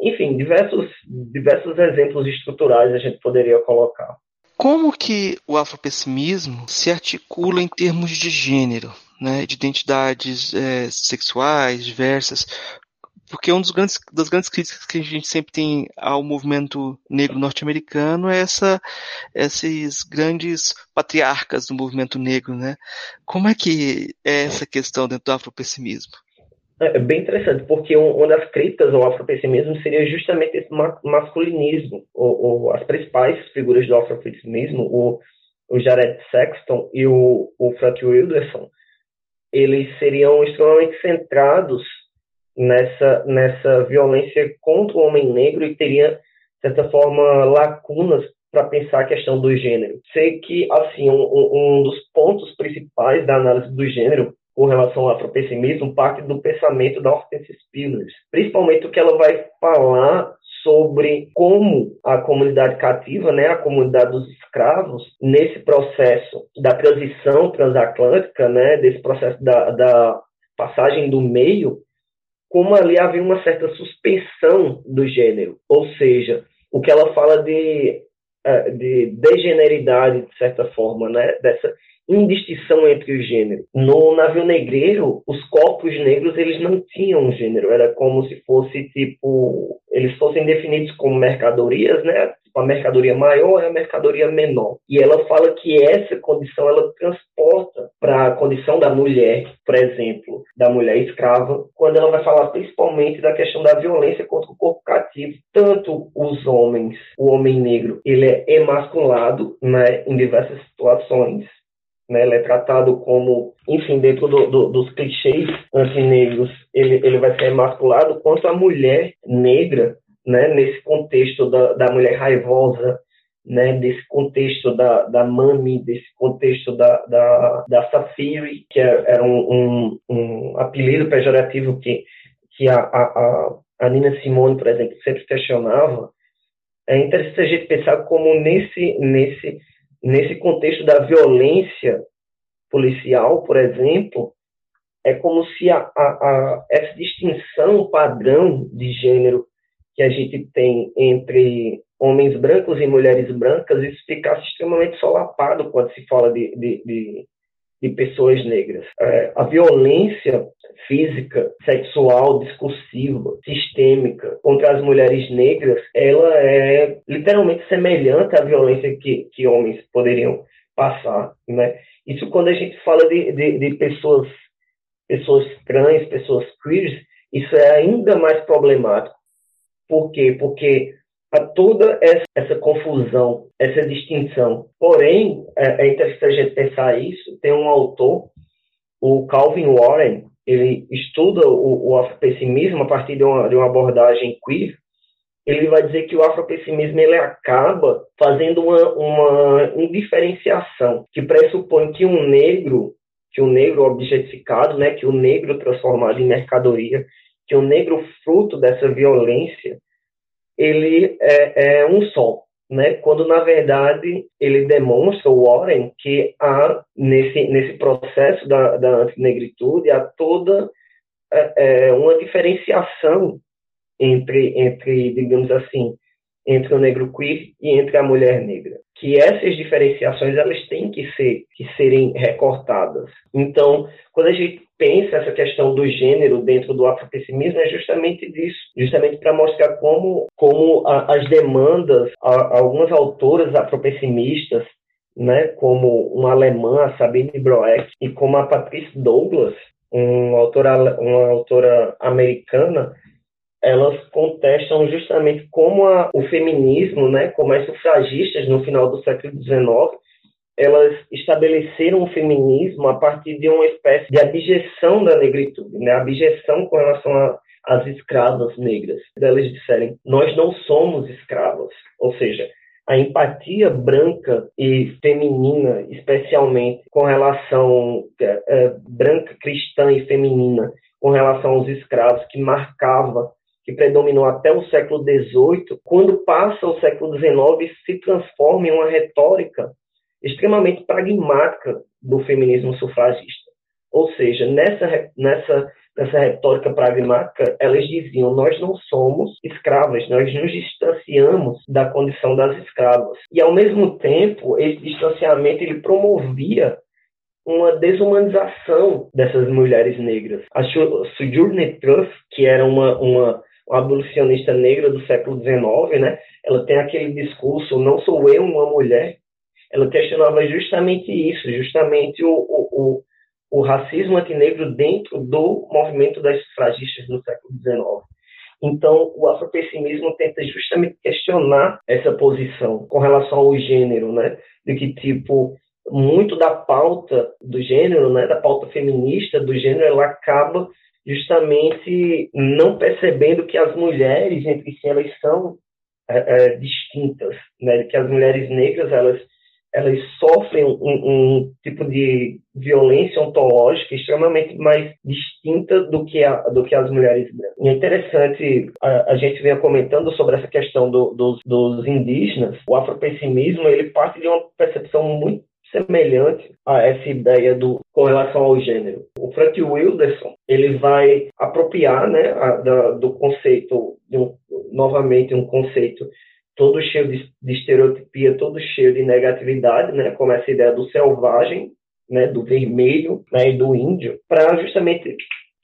enfim, diversos, diversos exemplos estruturais a gente poderia colocar. Como que o afropessimismo se articula em termos de gênero, né, de identidades é, sexuais diversas? Porque um dos grandes, das grandes críticas que a gente sempre tem ao movimento negro norte-americano é essa, esses grandes patriarcas do movimento negro, né? Como é que é essa questão dentro do afropessimismo? É, é bem interessante, porque uma das críticas ao afropessimismo seria justamente esse masculinismo. Ou, ou as principais figuras do afropessimismo, o, o Jared Sexton e o, o Frank Wilderson, eles seriam extremamente centrados nessa, nessa violência contra o homem negro e teria, de certa forma, lacunas para pensar a questão do gênero. Sei que, assim, um, um dos pontos principais da análise do gênero com relação ao afropessimismo parte do pensamento da Hortense Spillers, principalmente o que ela vai falar sobre como a comunidade cativa, né, a comunidade dos escravos, nesse processo da transição transatlântica, né, desse processo da, da passagem do meio, como ali havia uma certa suspensão do gênero, ou seja, o que ela fala de, é, de degeneridade, de certa forma, né, dessa indistinção entre o gênero. No navio negreiro, os corpos negros eles não tinham gênero, era como se fosse tipo, eles fossem definidos como mercadorias, né? Tipo, a mercadoria maior é a mercadoria menor. E ela fala que essa condição ela transporta para a condição da mulher, por exemplo, da mulher escrava, quando ela vai falar principalmente da questão da violência contra o corpo cativo. Tanto os homens, o homem negro, ele é emasculado, né, em diversas situações, né, ele é tratado como, enfim, dentro do, do, dos clichês antinegros, ele, ele vai ser emasculado, quanto a mulher negra, né, nesse contexto da, da mulher raivosa, né, desse contexto da, da Mami, desse contexto da, da, da Safiri, que é, era um, um, um apelido pejorativo que, que a, a, a Nina Simone, por exemplo, sempre questionava, é interessante a gente pensar como nesse, nesse nesse contexto da violência policial, por exemplo, é como se a, a, a, essa distinção padrão de gênero que a gente tem entre homens brancos e mulheres brancas, isso ficasse extremamente solapado quando se fala de, de, de, de pessoas negras. É, a violência física, sexual, discursiva, sistêmica contra as mulheres negras, ela é literalmente semelhante à violência que, que homens poderiam passar, né? Isso quando a gente fala de, de, de pessoas pessoas trans, pessoas queers, isso é ainda mais problemático. Por quê? Porque a toda essa, essa, confusão, essa distinção. Porém, é, é interessante a gente pensar isso. Tem um autor, o Calvin Warren, ele estuda o, o afropessimismo a partir de uma, de uma abordagem queer, ele vai dizer que o afropessimismo ele acaba fazendo uma, uma indiferenciação que pressupõe que um negro, que o um negro objetificado, né, que o um negro transformado em mercadoria, que o um negro fruto dessa violência, ele é, é um só né, quando na verdade ele demonstra, o Warren, que há nesse, nesse processo da, da antinegritude há toda é, é, uma diferenciação entre, entre, digamos assim, entre o negro queer e entre a mulher negra. Que essas diferenciações elas têm que ser que serem recortadas. Então, quando a gente pensa essa questão do gênero dentro do afropessimismo é justamente disso, justamente para mostrar como como a, as demandas, a, algumas autoras afropessimistas né, como uma alemã, Sabine Broeck, e como a Patrice Douglas, uma autora, uma autora americana, elas contestam justamente como a, o feminismo, né, como as sufragistas no final do século XIX, elas estabeleceram o feminismo a partir de uma espécie de abjeção da negritude, né, abjeção com relação às escravas negras. Elas disserem, nós não somos escravas, ou seja, a empatia branca e feminina, especialmente com relação é, é, branca, cristã e feminina, com relação aos escravos, que marcava que predominou até o século XVIII, quando passa o século XIX, se transforma em uma retórica extremamente pragmática do feminismo sufragista. Ou seja, nessa, nessa, nessa retórica pragmática, elas diziam: nós não somos escravas, nós nos distanciamos da condição das escravas. E, ao mesmo tempo, esse distanciamento ele promovia uma desumanização dessas mulheres negras. A Sojourner Truth, que era uma, uma, uma abolicionista negra do século XIX, né? ela tem aquele discurso, não sou eu uma mulher, ela questionava justamente isso, justamente o, o, o, o racismo antinegro dentro do movimento das sufragistas no século XIX. Então, o afropessimismo tenta justamente questionar essa posição com relação ao gênero, né? De que, tipo, muito da pauta do gênero, né, da pauta feminista do gênero, ela acaba justamente não percebendo que as mulheres entre si elas são é, é, distintas, né, que as mulheres negras elas elas sofrem um, um, tipo de violência ontológica extremamente mais distinta do que, a, do que as mulheres brancas. E é interessante, a, a gente vinha comentando sobre essa questão do, dos, dos indígenas, o afropessimismo ele parte de uma percepção muito semelhante a essa ideia do com relação ao gênero. O Frank Wilderson ele vai apropriar, né, a, da, do conceito de um, novamente um conceito todo cheio de, de estereotipia, todo cheio de negatividade, né, como essa ideia do selvagem, né, do vermelho né, e do índio, para justamente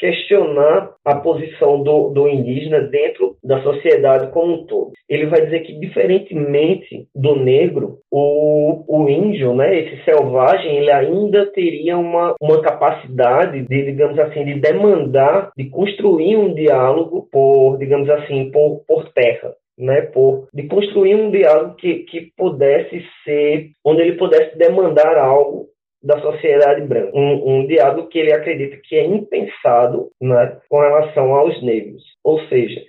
questionar a posição do, do, indígena dentro da sociedade como um todo. Ele vai dizer que, diferentemente do negro, o, o índio, né, esse selvagem, ele ainda teria uma, uma capacidade de, digamos assim, de demandar, de construir um diálogo por, digamos assim, por, por terra né, por, de construir um diálogo que, que pudesse ser, onde ele pudesse demandar algo da sociedade branca, um, um diálogo que ele acredita que é impensado né, com relação aos negros. Ou seja,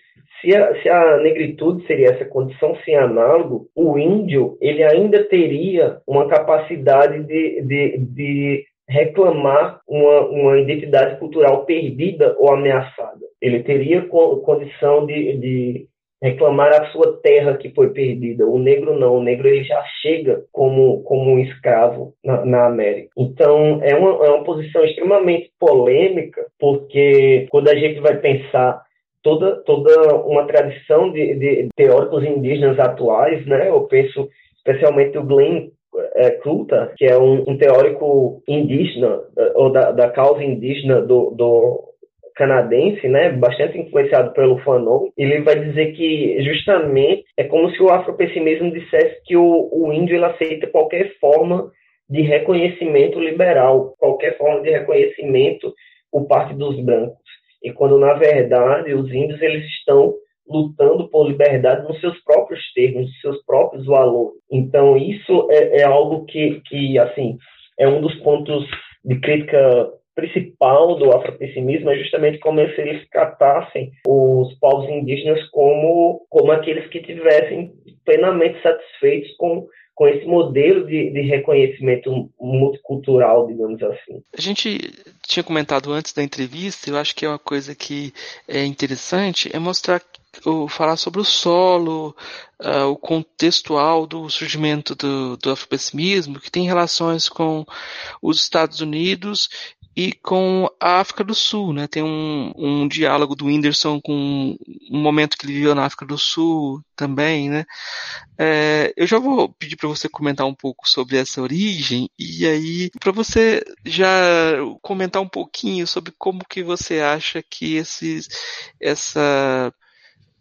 se a, se a, negritude seria essa condição sem análogo, o índio ele ainda teria uma capacidade de, de, de reclamar uma, uma, identidade cultural perdida ou ameaçada. Ele teria condição de, de reclamar a sua terra que foi perdida. O negro não, o negro ele já chega como, como um escravo na, na América. Então é uma, é uma posição extremamente polêmica, porque quando a gente vai pensar toda, toda uma tradição de, de teóricos indígenas atuais, né? Eu penso especialmente o Glenn é, Kluta, que é um, um teórico indígena, ou da, da causa indígena do, do canadense, né, bastante influenciado pelo Fanon, ele vai dizer que justamente é como se o afropessimismo dissesse que o, o índio ele aceita qualquer forma de reconhecimento liberal, qualquer forma de reconhecimento por parte dos brancos. E quando na verdade os índios eles estão lutando por liberdade nos seus próprios termos, nos seus próprios valores. Então isso é, é algo que, que assim é um dos pontos de crítica principal do afropessimismo é justamente como se eles tratassem os povos indígenas como, como aqueles que tivessem plenamente satisfeitos com com esse modelo de, de, reconhecimento multicultural, digamos assim. A gente tinha comentado antes da entrevista, eu acho que é uma coisa que é interessante, é mostrar ou falar sobre o solo, uh, o contextual do surgimento do, do afropessimismo, que tem relações com os Estados Unidos e com a África do Sul, né? Tem um, um diálogo do Whindersson com um momento que ele viveu na África do Sul também, né? É, eu já vou pedir para você comentar um pouco sobre essa origem e aí para você já comentar um pouquinho sobre como que você acha que esses, essa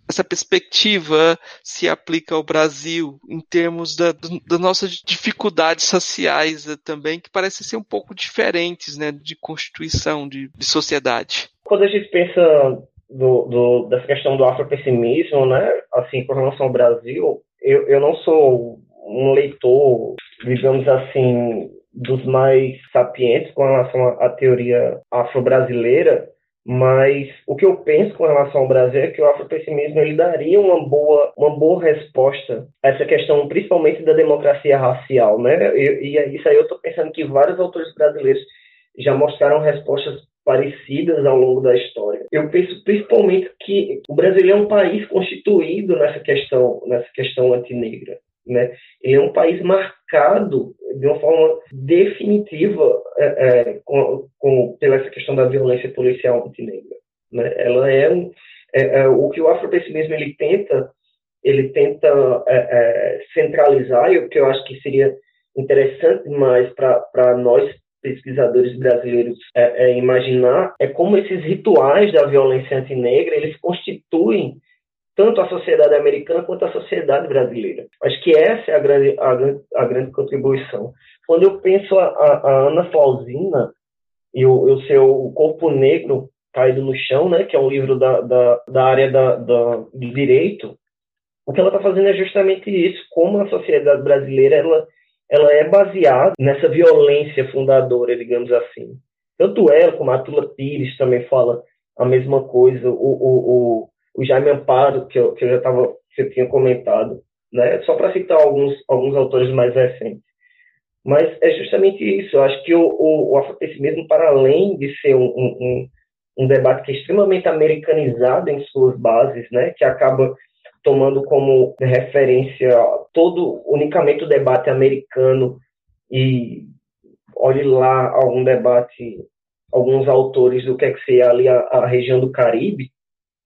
essa perspectiva se aplica ao Brasil em termos da, das nossas dificuldades sociais eh, também, que parecem ser um pouco diferentes né, de constituição, de, de sociedade. Quando a gente pensa do, do, dessa questão do afropessimismo, né, assim, com relação ao Brasil, eu, eu não sou um leitor, digamos assim, dos mais sapientes com relação à teoria afro-brasileira, mas o que eu penso com relação ao Brasil é que o afropessimismo ele daria uma boa, uma boa resposta a essa questão, principalmente da democracia racial, né? E, e isso aí eu estou pensando que vários autores brasileiros já mostraram respostas parecidas ao longo da história. Eu penso principalmente que o Brasil é um país constituído nessa questão, nessa questão antinegra. Né? Ele é um país marcado de uma forma definitiva é, é, com, com, pela essa questão da violência policial antinegra. Né? Ela é, um, é, é, o que o afropessimismo ele tenta ele tenta é, é, centralizar e o que eu acho que seria interessante mais para nós pesquisadores brasileiros imaginar é como esses rituais da violência antinegra eles constituem tanto a sociedade americana quanto a sociedade brasileira. Acho que essa é a grande, a grande, a grande contribuição. Quando eu penso a, a, Ana Flausina e o, o seu Corpo Negro Caído no Chão, né, que é um livro da, da, da área da, da, do direito, o que ela está fazendo é justamente isso, como a sociedade brasileira ela, ela é baseada nessa violência fundadora, digamos assim. Tanto ela como a Tula Pires também fala a mesma coisa, o, o, o, o Jaime Amparo, que eu, que eu já estava, que tinha comentado, né? só para citar alguns, alguns autores mais recentes. Mas é justamente isso. Eu acho que o, o, o afropessimismo, para além de ser um, um, um, debate que é extremamente americanizado em suas bases, né, que acaba tomando como referência todo unicamente o debate americano e olhe lá algum debate, alguns autores do que é que seria ali a, a região do Caribe,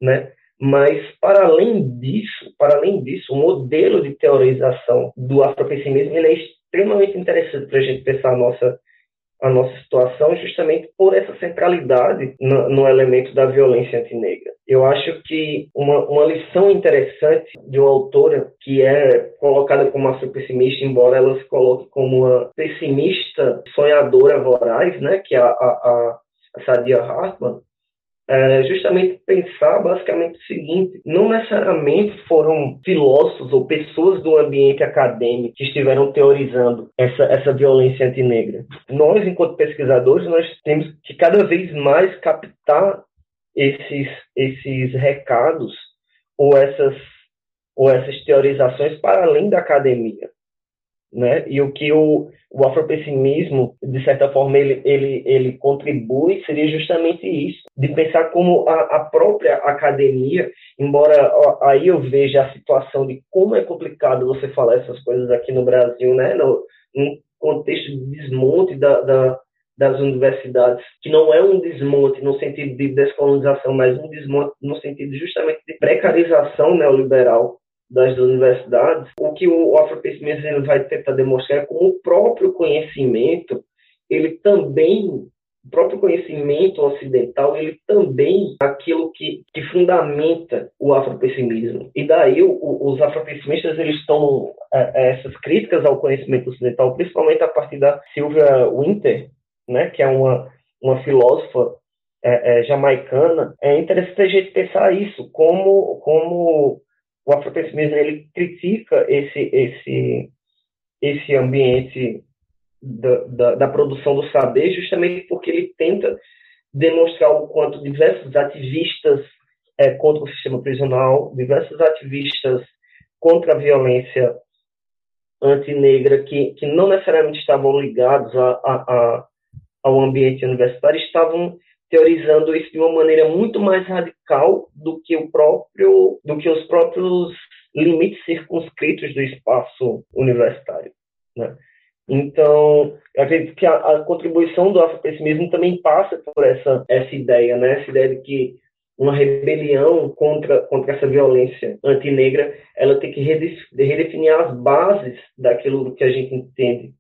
né? Mas, para além disso, para além disso, o modelo de teorização do afropessimismo ele é extremamente interessante para a gente pensar a nossa, a nossa situação, justamente por essa centralidade no, no elemento da violência antinegra. Eu acho que uma, uma lição interessante de uma autora que é colocada como afropessimista, embora ela se coloque como uma pessimista sonhadora voraz, né, que é a, a, a Sadia Hartman, é justamente pensar basicamente o seguinte: não necessariamente foram filósofos ou pessoas do ambiente acadêmico que estiveram teorizando essa, essa violência antinegra. Nós, enquanto pesquisadores, nós temos que cada vez mais captar esses, esses recados ou essas, ou essas teorizações para além da academia né? E o que o, o afropessimismo, de certa forma, ele, ele, ele contribui seria justamente isso, de pensar como a, a própria academia, embora ó, aí eu veja a situação de como é complicado você falar essas coisas aqui no Brasil, né? No, num contexto de desmonte da, da das universidades, que não é um desmonte no sentido de descolonização, mas um desmonte no sentido justamente de precarização neoliberal das universidades, o que o afropessimismo vai tentar demonstrar é como o próprio conhecimento, ele também, o próprio conhecimento ocidental, ele também é aquilo que, que fundamenta o afropessimismo. E daí o, os afropessimistas, eles tomam é, é, essas críticas ao conhecimento ocidental, principalmente a partir da Sylvia Winter, né, que é uma, uma filósofa é, é, jamaicana, é interessante a gente pensar isso, como, como o afropessimismo ele critica esse esse esse ambiente da, da, da, produção do saber justamente porque ele tenta demonstrar o quanto diversos ativistas é, contra o sistema prisional, diversos ativistas contra a violência antinegra que, que não necessariamente estavam ligados a, a, a, ao ambiente universitário estavam teorizando isso de uma maneira muito mais radical do que o próprio, do que os próprios limites circunscritos do espaço universitário, né? Então, eu acredito que a, a contribuição do afropessimismo também passa por essa, essa ideia, né? Essa ideia de que uma rebelião contra, contra essa violência antinegra, ela tem que redefinir as bases daquilo que a gente entende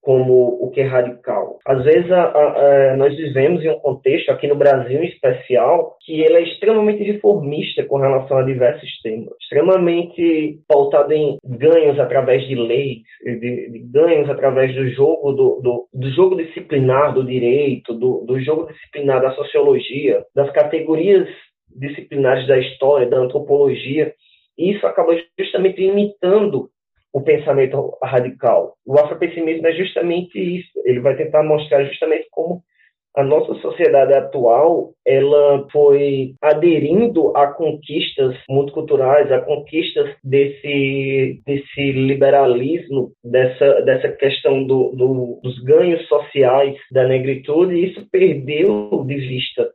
como o que é radical. Às vezes a, a, a, nós vivemos em um contexto, aqui no Brasil em especial, que ele é extremamente reformista com relação a diversos temas, extremamente pautado em ganhos através de leis, de, de ganhos através do jogo do, do, do, jogo disciplinar do direito, do, do jogo disciplinar da sociologia, das categorias disciplinares da história, da antropologia. E isso acaba justamente imitando o pensamento radical. O afropessimismo é justamente isso. Ele vai tentar mostrar justamente como a nossa sociedade atual ela foi aderindo a conquistas multiculturais, a conquistas desse, desse liberalismo, dessa, dessa questão do, do, dos ganhos sociais da negritude, e isso perdeu de vista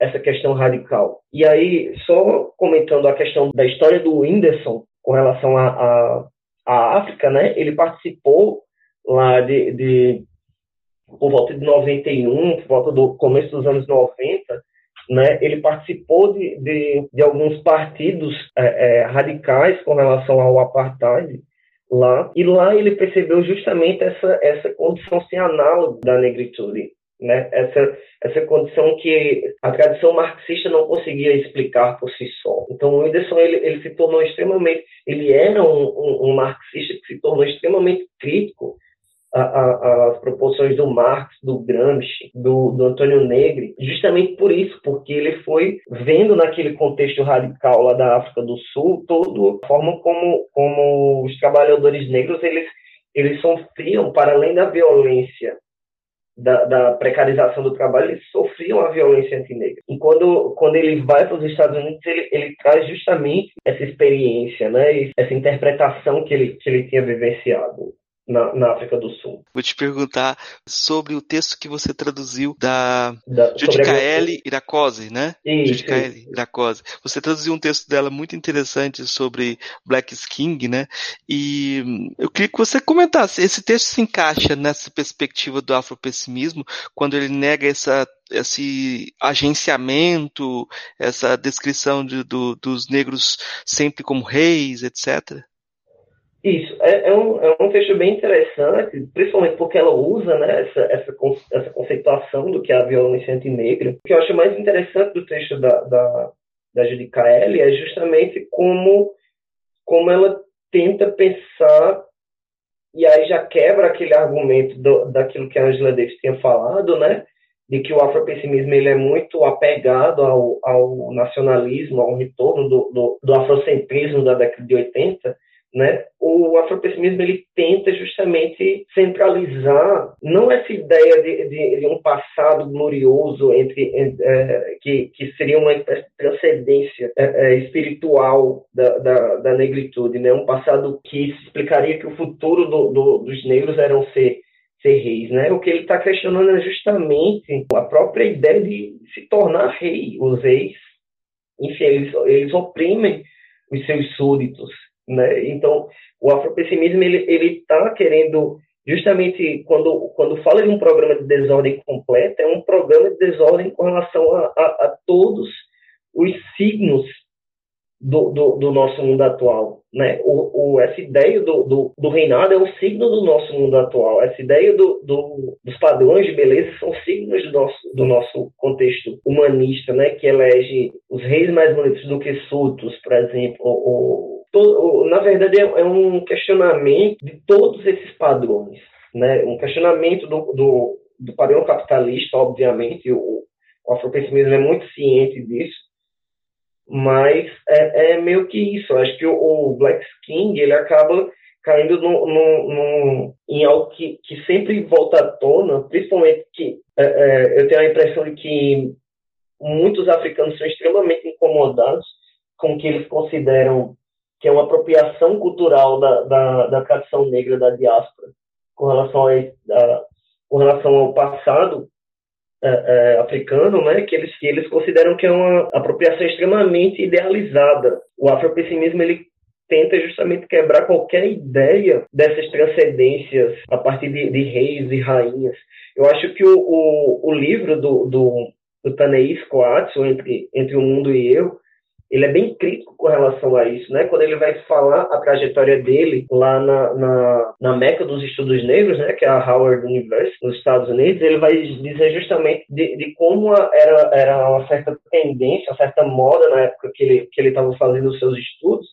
essa questão radical. E aí, só comentando a questão da história do Whindersson com relação a, a a África, né, ele participou lá de, de por volta de 91, por volta do começo dos anos 90, né, ele participou de, de, de alguns partidos é, é, radicais com relação ao apartheid, lá, e lá ele percebeu justamente essa, essa condição sem análoga da negritude, né? essa, essa condição que a tradição marxista não conseguia explicar por si só. Então, o Whindersson ele, ele se tornou extremamente, ele era um, um, um marxista que se tornou extremamente crítico as proposições do Marx, do Gramsci, do, do Antônio Negri, justamente por isso, porque ele foi vendo naquele contexto radical lá da África do Sul, toda a forma como, como os trabalhadores negros eles, eles sofriam, para além da violência da, da, precarização do trabalho, eles sofriam a violência antinegra. E quando, quando ele vai para os Estados Unidos, ele, ele traz justamente essa experiência, né, essa interpretação que ele, que ele tinha vivenciado na, na, África do Sul. Vou te perguntar sobre o texto que você traduziu da, da Judicaele Iracose, né? Isso, Judicaele Iracose. Você traduziu um texto dela muito interessante sobre Black King, né? E eu queria que você comentasse, esse texto se encaixa nessa perspectiva do afropessimismo, quando ele nega essa esse agenciamento, essa descrição de, do, dos negros sempre como reis, etc. Isso, é, é, um, é um texto bem interessante, principalmente porque ela usa né, essa, essa, essa conceituação do que é a violência antinegra. O que eu acho mais interessante do texto da, da, da Judy Kaeli é justamente como, como ela tenta pensar, e aí já quebra aquele argumento do, daquilo que a Angela Davis tinha falado, né? de que o afropessimismo ele é muito apegado ao, ao nacionalismo, ao retorno do, do, do afrocentrismo da década de 80, né? O afropessimismo ele tenta justamente centralizar não essa ideia de, de, de um passado glorioso entre é, que, que seria uma transcendência é, é, espiritual da, da, da, negritude, né? Um passado que explicaria que o futuro do, do, dos negros eram ser ser reis, né? O que ele está questionando é justamente a própria ideia de se tornar rei. Os reis, enfim, eles, eles oprimem os seus súditos, né? Então, o afropessimismo ele está querendo justamente quando quando fala de um programa de desordem completa é um programa de desordem com relação a, a, a todos os signos do, do, do, nosso mundo atual, né? O, o, essa ideia do, do, do, reinado é um signo do nosso mundo atual. Essa ideia do, do, dos padrões de beleza são signos do nosso, do nosso contexto humanista, né? Que elege os reis mais bonitos do que súditos, por exemplo, ou, na verdade, é, é um questionamento de todos esses padrões. Né? Um questionamento do, do, do padrão capitalista, obviamente, o, o afropessimismo é muito ciente disso, mas é, é meio que isso. Eu acho que o, o, Black King ele acaba caindo no, no, no, em algo que, que sempre volta à tona, principalmente que é, é, eu tenho a impressão de que muitos africanos são extremamente incomodados com o que eles consideram que é uma apropriação cultural da, da, da tradição negra da diáspora com relação, a, a, com relação ao passado é, é, africano, né, que eles, que eles consideram que é uma apropriação extremamente idealizada. O afropessimismo ele tenta justamente quebrar qualquer ideia dessas transcendências a partir de, de reis e rainhas. Eu acho que o, o, o livro do, do, do Taneis Coates, entre, entre o Mundo e Eu, ele é bem crítico com relação a isso, né? Quando ele vai falar a trajetória dele lá na, na, na Meca dos Estudos Negros, né? Que é a Howard University, nos Estados Unidos, ele vai dizer justamente de, de como era, era uma certa tendência, uma certa moda na época que ele que ele estava fazendo os seus estudos,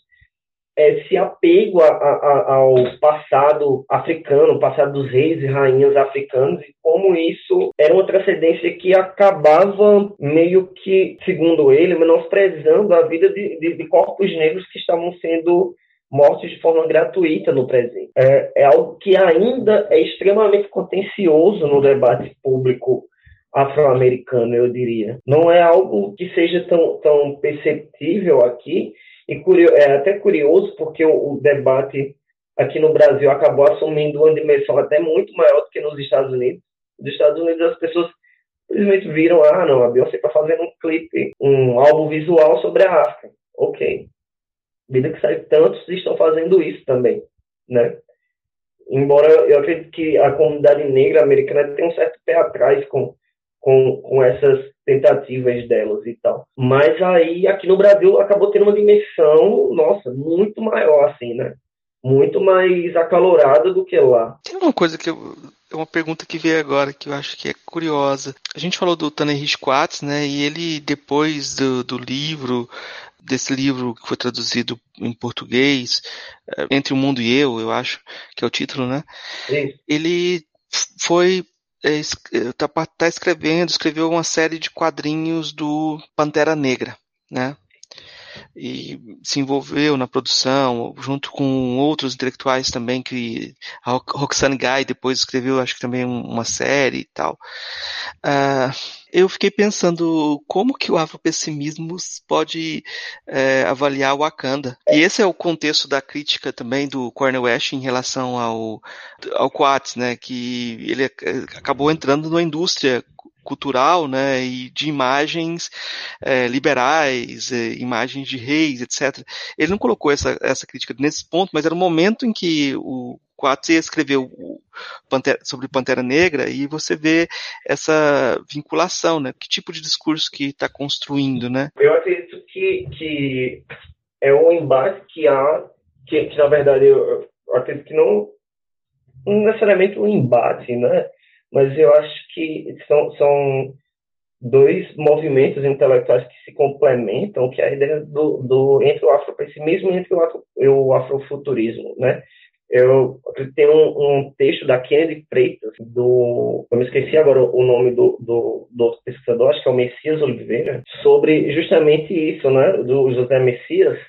esse apego a, a, ao passado africano, passado dos reis e rainhas africanos, e como isso era uma transcendência que acabava meio que, segundo ele, menosprezando a vida de, de, de corpos negros que estavam sendo mortos de forma gratuita no presente. É, é algo que ainda é extremamente contencioso no debate público afro-americano, eu diria. Não é algo que seja tão, tão perceptível aqui, e é até curioso porque o, o, debate aqui no Brasil acabou assumindo uma dimensão até muito maior do que nos Estados Unidos. Nos Estados Unidos as pessoas simplesmente viram, ah, não, a Beyoncé está fazendo um clipe, um álbum visual sobre a África. Ok. Vida que sai, tantos estão fazendo isso também, né? Embora eu acredito que a comunidade negra americana tem um certo pé atrás com, com, com essas tentativas delas e tal. Mas aí, aqui no Brasil, acabou tendo uma dimensão, nossa, muito maior, assim, né? muito mais acalorada do que lá. Tem uma coisa que eu, é uma pergunta que veio agora que eu acho que é curiosa. A gente falou do Tanner Quartz, né? E ele depois do, do livro desse livro que foi traduzido em português, eh, Entre o Mundo e Eu, eu acho que é o título, né? Sim. Ele foi está é, tá escrevendo, escreveu uma série de quadrinhos do Pantera Negra, né? E se envolveu na produção, junto com outros intelectuais também, que a Roxane Guy depois escreveu, acho que também uma série e tal. Uh, eu fiquei pensando como que o afropessimismo pode é, avaliar o Wakanda. E esse é o contexto da crítica também do Cornel West em relação ao, ao Coates, né, que ele acabou entrando na indústria cultural, né, e de imagens é, liberais, é, imagens de reis, etc. Ele não colocou essa, essa crítica nesse ponto, mas era o momento em que o Coates escreveu Pantera, sobre Pantera Negra e você vê essa vinculação, né? Que tipo de discurso que está construindo, né? Eu acredito que, que é um embate que há, que, que na verdade eu, eu acredito que não, não necessariamente um embate, né? Mas eu acho que são, são dois movimentos intelectuais que se complementam, que é a ideia do, do entre o afropessimismo e entre o, o afrofuturismo, né? Eu, tenho um, um, texto da Kennedy Freitas, do, eu me esqueci agora o nome do, do, do pesquisador, acho que é o Messias Oliveira, sobre justamente isso, né, do José Messias,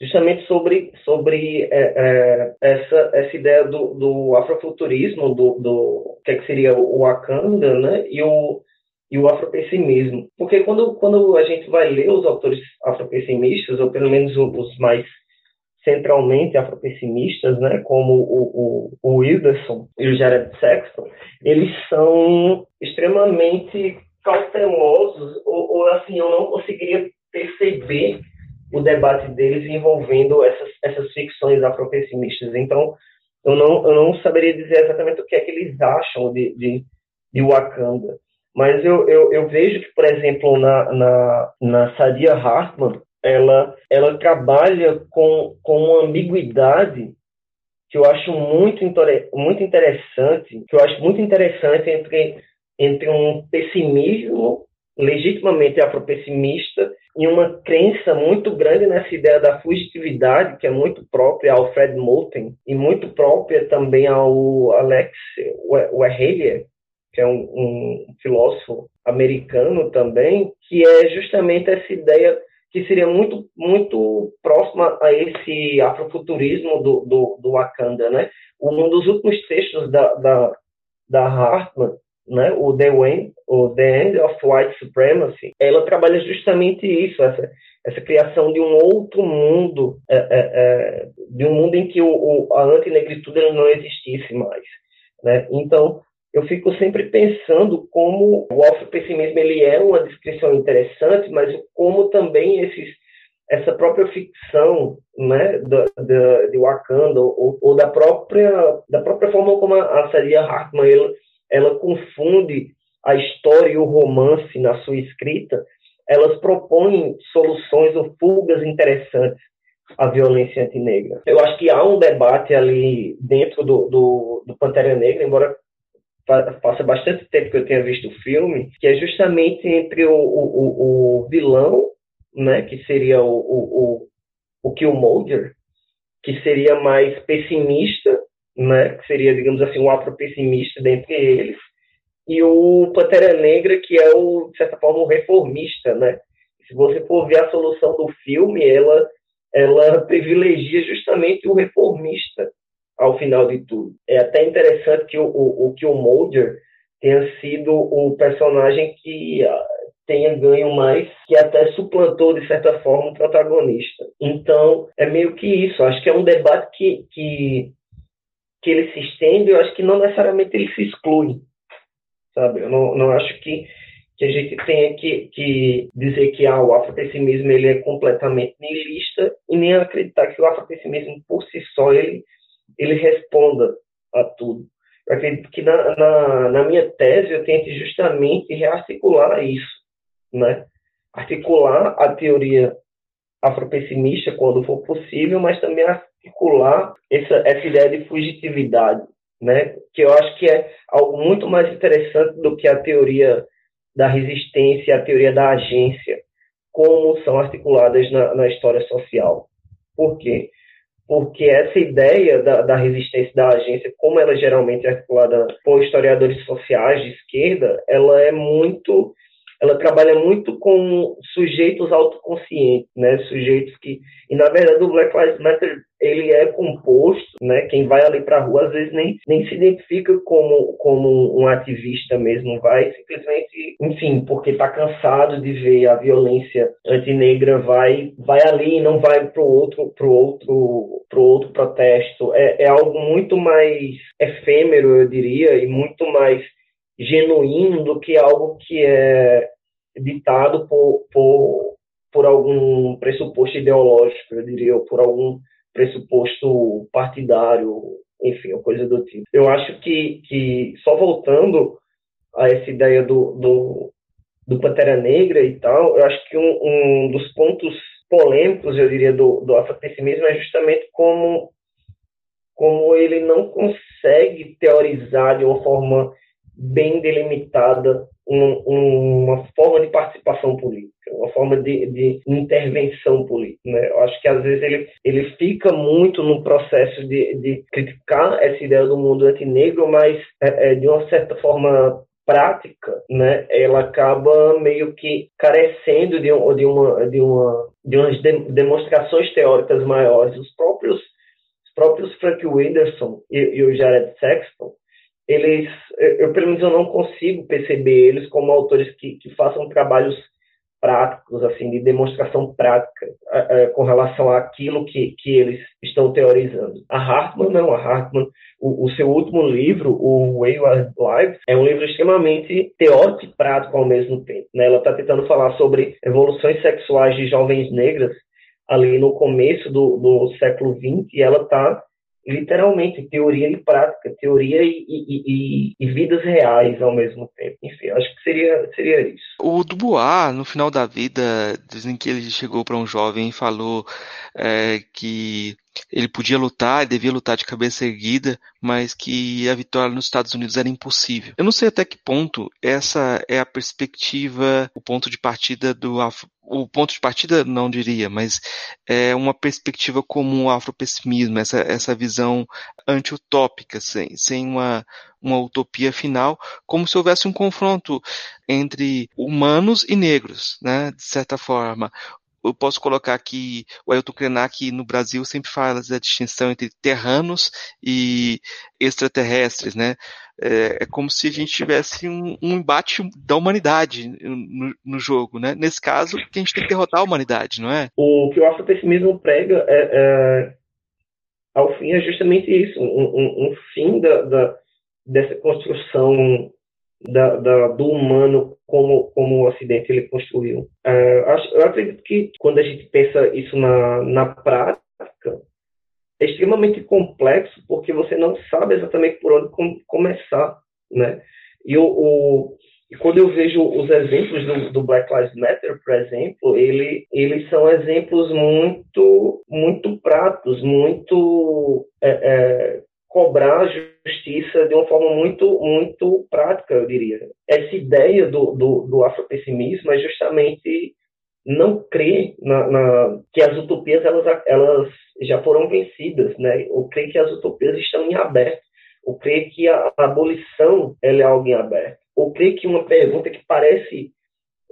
justamente sobre, sobre é, é, essa, essa ideia do, do afrofuturismo, do, do que, é que seria o Wakanda, né, e o, e o afropessimismo. Porque quando, quando a gente vai ler os autores afropessimistas, ou pelo menos os mais centralmente afropessimistas, né, como o, o, o Wilderson e o Jared Sexton, eles são extremamente cautelosos, ou, ou assim, eu não conseguiria perceber o debate deles envolvendo essas, essas ficções afropessimistas. Então, eu não, eu não saberia dizer exatamente o que é que eles acham de, de, de Wakanda. Mas eu, eu, eu, vejo que, por exemplo, na, na, na Sadia Hartman, ela, ela trabalha com, com uma ambiguidade que eu acho muito, muito interessante, que eu acho muito interessante entre, entre um pessimismo legitimamente afropessimista e uma crença muito grande nessa ideia da fugitividade, que é muito própria ao Fred Moulton e muito própria também ao Alex Werhelier, que é um, um, filósofo americano também, que é justamente essa ideia que seria muito muito próxima a esse afrofuturismo do, do, do Wakanda, né? Um dos últimos textos da, da, da né, o The End, o The End of White Supremacy, ela trabalha justamente isso, essa, essa criação de um outro mundo, é, é, é, de um mundo em que o, o, a antinegritude não existisse mais. Né? Então, eu fico sempre pensando como o afropessimismo ele é uma descrição interessante, mas como também esses, essa própria ficção né, da, da, de Wakanda ou, ou, da, própria, da própria forma como a, a Sadia Hartman ela, ela confunde a história e o romance na sua escrita, elas propõem soluções ou fugas interessantes à violência antinegra. Eu acho que há um debate ali dentro do, do, do Pantera Negra, embora faça bastante tempo que eu tenha visto o filme, que é justamente entre o, o, o vilão, né, que seria o, o, o Killmonger, que seria mais pessimista né, que seria, digamos assim, um afro-pessimista dentre eles, e o Pantera Negra, que é, o, de certa forma, um reformista. Né? Se você for ver a solução do filme, ela, ela privilegia justamente o reformista ao final de tudo. É até interessante que o, o, o Killmonger tenha sido o personagem que uh, tenha ganho mais, que até suplantou, de certa forma, o protagonista. Então, é meio que isso. Acho que é um debate que, que que ele se estende, eu acho que não necessariamente ele se exclui, sabe? Eu não, não acho que, que a gente tenha que, que dizer que ah, o afropessimismo ele é completamente nihilista e nem acreditar que o afropessimismo por si só ele, ele responda a tudo. Eu acredito que na, na, na minha tese eu tento justamente rearticular isso, né? Articular a teoria afropessimista quando for possível, mas também articular essa, essa ideia de fugitividade, né? que eu acho que é algo muito mais interessante do que a teoria da resistência, a teoria da agência, como são articuladas na, na história social. Por quê? Porque essa ideia da, da resistência da agência, como ela geralmente é articulada por historiadores sociais de esquerda, ela é muito ela trabalha muito com sujeitos autoconscientes, né? Sujeitos que, e na verdade o Black Lives Matter ele é composto, né? Quem vai ali para a rua às vezes nem, nem se identifica como, como um ativista mesmo, vai simplesmente, enfim, porque está cansado de ver a violência antinegra, vai vai ali e não vai para o outro pro outro pro outro protesto. É, é algo muito mais efêmero, eu diria, e muito mais genuíno do que algo que é ditado por, por, por algum pressuposto ideológico, eu diria, ou por algum pressuposto partidário, enfim, ou coisa do tipo. Eu acho que, que só voltando a essa ideia do, do, do Pantera Negra e tal, eu acho que um, um dos pontos polêmicos, eu diria, do, do é justamente como, como ele não consegue teorizar de uma forma bem delimitada um, uma forma de participação política, uma forma de, de intervenção política. Né? Eu acho que às vezes ele, ele fica muito no processo de, de criticar essa ideia do mundo antinegro, mas é, é, de uma certa forma prática, né, ela acaba meio que carecendo de, de uma de uma de umas de, demonstrações teóricas maiores. Os próprios os próprios Frank Wilderson e, e o Jared Sexton eles, eu pelo menos eu não consigo perceber eles como autores que, que façam trabalhos práticos, assim, de demonstração prática com relação àquilo que, que eles estão teorizando. A Hartman não, a Hartman, o, o seu último livro, o Wayward Lives, é um livro extremamente teórico e prático ao mesmo tempo. Né? Ela está tentando falar sobre evoluções sexuais de jovens negras ali no começo do, do século XX e ela está literalmente teoria e prática, teoria e, e, e, e, vidas reais ao mesmo tempo. Enfim, acho que seria, seria isso. O Dubois, no final da vida, dizem que ele chegou para um jovem e falou é, que ele podia lutar, devia lutar de cabeça erguida, mas que a vitória nos Estados Unidos era impossível. Eu não sei até que ponto essa é a perspectiva, o ponto de partida do o ponto de partida não diria, mas é uma perspectiva comum ao afropessimismo, essa, essa visão anti-utópica, sem, sem uma, uma utopia final, como se houvesse um confronto entre humanos e negros, né, de certa forma eu posso colocar aqui, o Ailton Krenak no Brasil sempre fala da distinção entre terranos e extraterrestres, né? É, é como se a gente tivesse um, um embate da humanidade no, no, jogo, né? Nesse caso, que a gente tem que derrotar a humanidade, não é? O que o afropessimismo prega é, é, ao fim é justamente isso, um, um, um fim da, da, dessa construção da, da, do humano como, como o Ocidente ele construiu. Uh, eu acredito que quando a gente pensa isso na, na prática, é extremamente complexo porque você não sabe exatamente por onde com, começar, né? E o, o, quando eu vejo os exemplos do, do, Black Lives Matter, por exemplo, ele, eles são exemplos muito, muito pratos, muito é, é, cobrar justiça de uma forma muito, muito prática, eu diria. Essa ideia do, do, do afropessimismo é justamente não crer na, na, que as utopias elas, elas já foram vencidas, né? ou crer que as utopias estão em aberto, ou crer que a, a abolição é algo em aberto, ou crer que uma pergunta que parece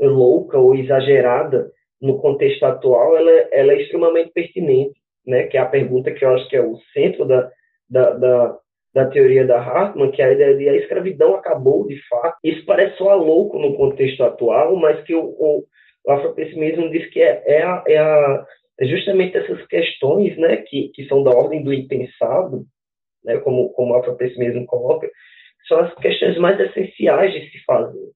louca ou exagerada no contexto atual, ela, ela é extremamente pertinente, né? que é a pergunta que eu acho que é o centro da, da, da, da teoria da Hartmann, que a ideia de a escravidão acabou de fato. Isso parece só louco no contexto atual, mas que o, o, o afropessimismo diz que é, é, a, é, a, é, justamente essas questões né, que, que são da ordem do impensado, né, como, como o afropessimismo coloca, são as questões mais essenciais de se fazer.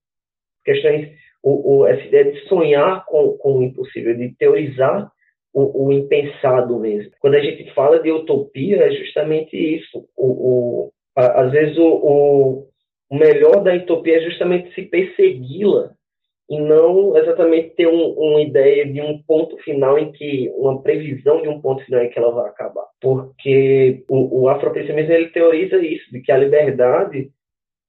Questões, o, o, essa ideia de sonhar com, com o impossível, de teorizar o, o, impensado mesmo. Quando a gente fala de utopia, é justamente isso. O, o a, às vezes o, o, melhor da utopia é justamente se persegui-la e não exatamente ter um, uma ideia de um ponto final em que, uma previsão de um ponto final em que ela vai acabar. Porque o, o afropessimismo ele teoriza isso, de que a liberdade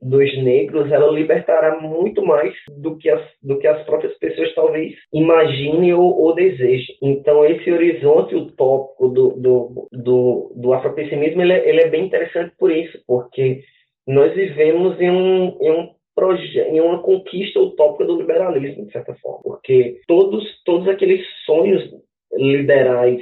dos negros ela libertará muito mais do que as, do que as próprias pessoas talvez imaginem ou, ou desejem. Então esse horizonte utópico do, do, do, do afropessimismo ele é, ele é bem interessante por isso, porque nós vivemos em um, em um em uma conquista utópica do liberalismo, de certa forma, porque todos, todos aqueles sonhos liberais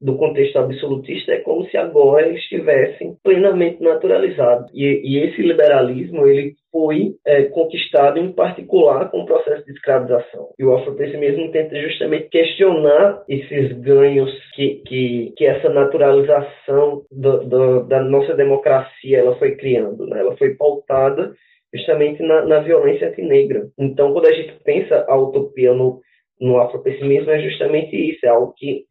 do contexto absolutista é como se agora eles estivessem plenamente naturalizados. E, e esse liberalismo ele foi é, conquistado em particular com o processo de escravização. E o afropessimismo tenta justamente questionar esses ganhos que, que, que essa naturalização do, do, da nossa democracia ela foi criando. Né? Ela foi pautada justamente na, na violência antinegra. Então, quando a gente pensa a utopia no, no afropessimismo, é justamente isso, é algo que,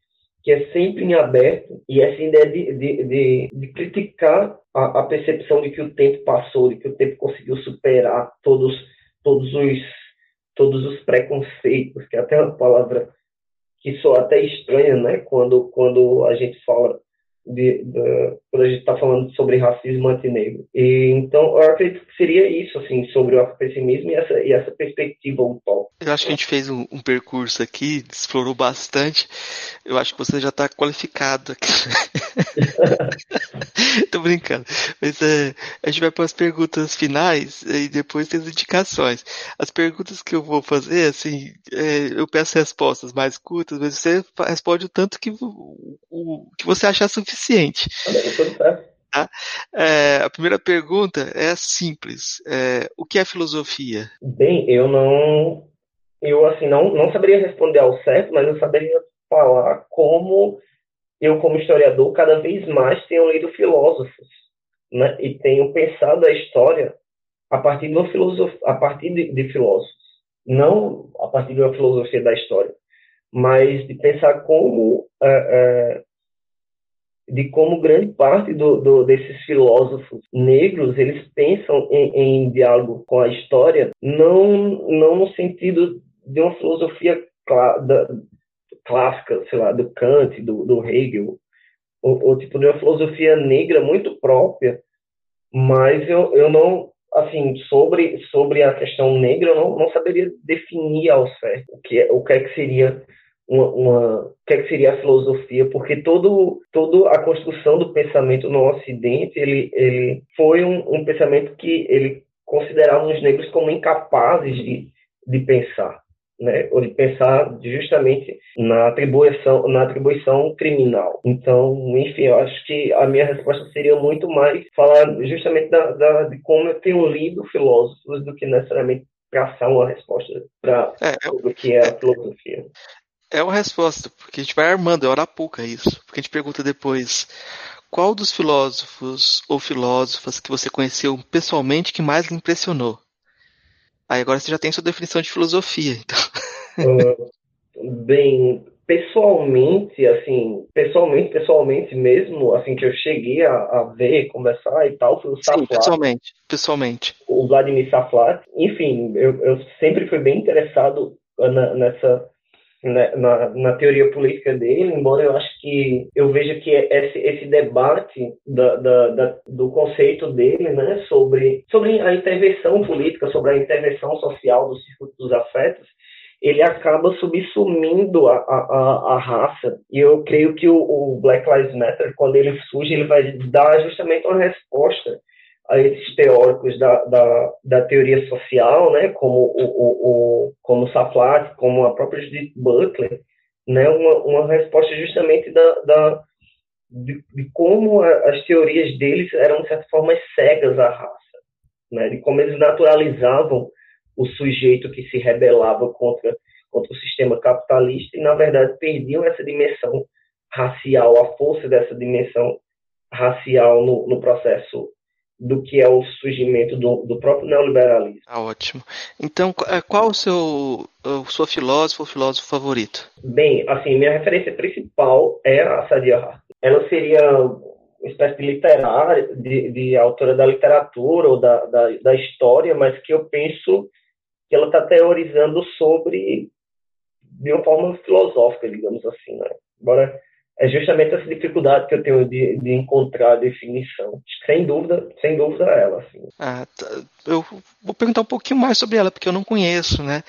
que é sempre em aberto, e essa ideia de, de, de, de criticar a, a, percepção de que o tempo passou, de que o tempo conseguiu superar todos, todos, os, todos os preconceitos, que é até uma palavra que soa até estranha, né, quando, quando a gente fala de, de, quando a gente está falando sobre racismo antinegro. E, então, eu acredito que seria isso, assim, sobre o afropessimismo e essa, e essa perspectiva utópica. Eu acho que a gente fez um, um, percurso aqui, explorou bastante. Eu acho que você já está qualificado aqui. Tô brincando. Mas é, a gente vai para as perguntas finais e depois tem as indicações. As perguntas que eu vou fazer, assim, é, eu peço respostas mais curtas, mas você responde o tanto que, o, o que você achar suficiente suficiente. Tá? É, a primeira pergunta é simples. É, o que é filosofia? Bem, eu não, eu assim não, não saberia responder ao certo, mas eu saberia falar como eu, como historiador, cada vez mais tenho lido filósofos, né? E tenho pensado a história a partir de a partir de, de filósofos, não a partir de uma filosofia da história, mas de pensar como é, é, de como grande parte do, do, desses filósofos negros eles pensam em, em, diálogo com a história não não no sentido de uma filosofia clá, da, clássica sei lá do Kant do, do Hegel ou, tipo de uma filosofia negra muito própria mas eu, eu não assim sobre sobre a questão negra eu não, não saberia definir ao certo o que é, o que é que seria uma, uma, o que, é que seria a filosofia, porque todo, toda a construção do pensamento no Ocidente ele, ele foi um, um pensamento que ele considerava os negros como incapazes de, de pensar, né? ou de pensar justamente na atribuição, na atribuição criminal. Então, enfim, eu acho que a minha resposta seria muito mais falar justamente da, da de como eu tenho lido filósofos do que necessariamente traçar uma resposta para é, o que é a filosofia. É uma resposta, porque a gente vai armando, é hora pouca isso. Porque a gente pergunta depois, qual dos filósofos ou filósofas que você conheceu pessoalmente que mais lhe impressionou? Aí agora você já tem sua definição de filosofia, então. Bem, pessoalmente, assim, pessoalmente, pessoalmente mesmo, assim, que eu cheguei a, a ver, conversar e tal, foi o Saflat. Sim, pessoalmente, pessoalmente. O Vladimir Saflat. Enfim, eu, eu sempre fui bem interessado na, nessa na, na, teoria política dele, embora eu acho que eu veja que esse, esse debate da, da, da, do conceito dele, né, sobre, sobre a intervenção política, sobre a intervenção social do circuito dos afetos, ele acaba subsumindo a, a, a, raça. E eu creio que o, o Black Lives Matter, quando ele surge, ele vai dar justamente uma resposta a esses teóricos da, da, da teoria social, né, como o, o, o como Saflat, como a própria Judith Butler, né, uma, uma resposta justamente da, da de, de, como a, as teorias deles eram de certa forma cegas à raça, né, de como eles naturalizavam o sujeito que se rebelava contra contra o sistema capitalista e na verdade perdiam essa dimensão racial, a força dessa dimensão racial no, no processo do que é o surgimento do, do próprio neoliberalismo. Ah, ótimo. Então, é, qual o seu o seu filósofo ou filósofo favorito? Bem, assim, minha referência principal é a Sadia Hartman. Ela seria uma espécie de literária, de, de autora da literatura ou da, da, da, história, mas que eu penso que ela está teorizando sobre de uma forma filosófica, digamos assim, né? Embora é justamente essa dificuldade que eu tenho de, de encontrar a definição. Sem dúvida, sem dúvida ela. Assim. Ah, tá. Eu vou perguntar um pouquinho mais sobre ela, porque eu não conheço, né?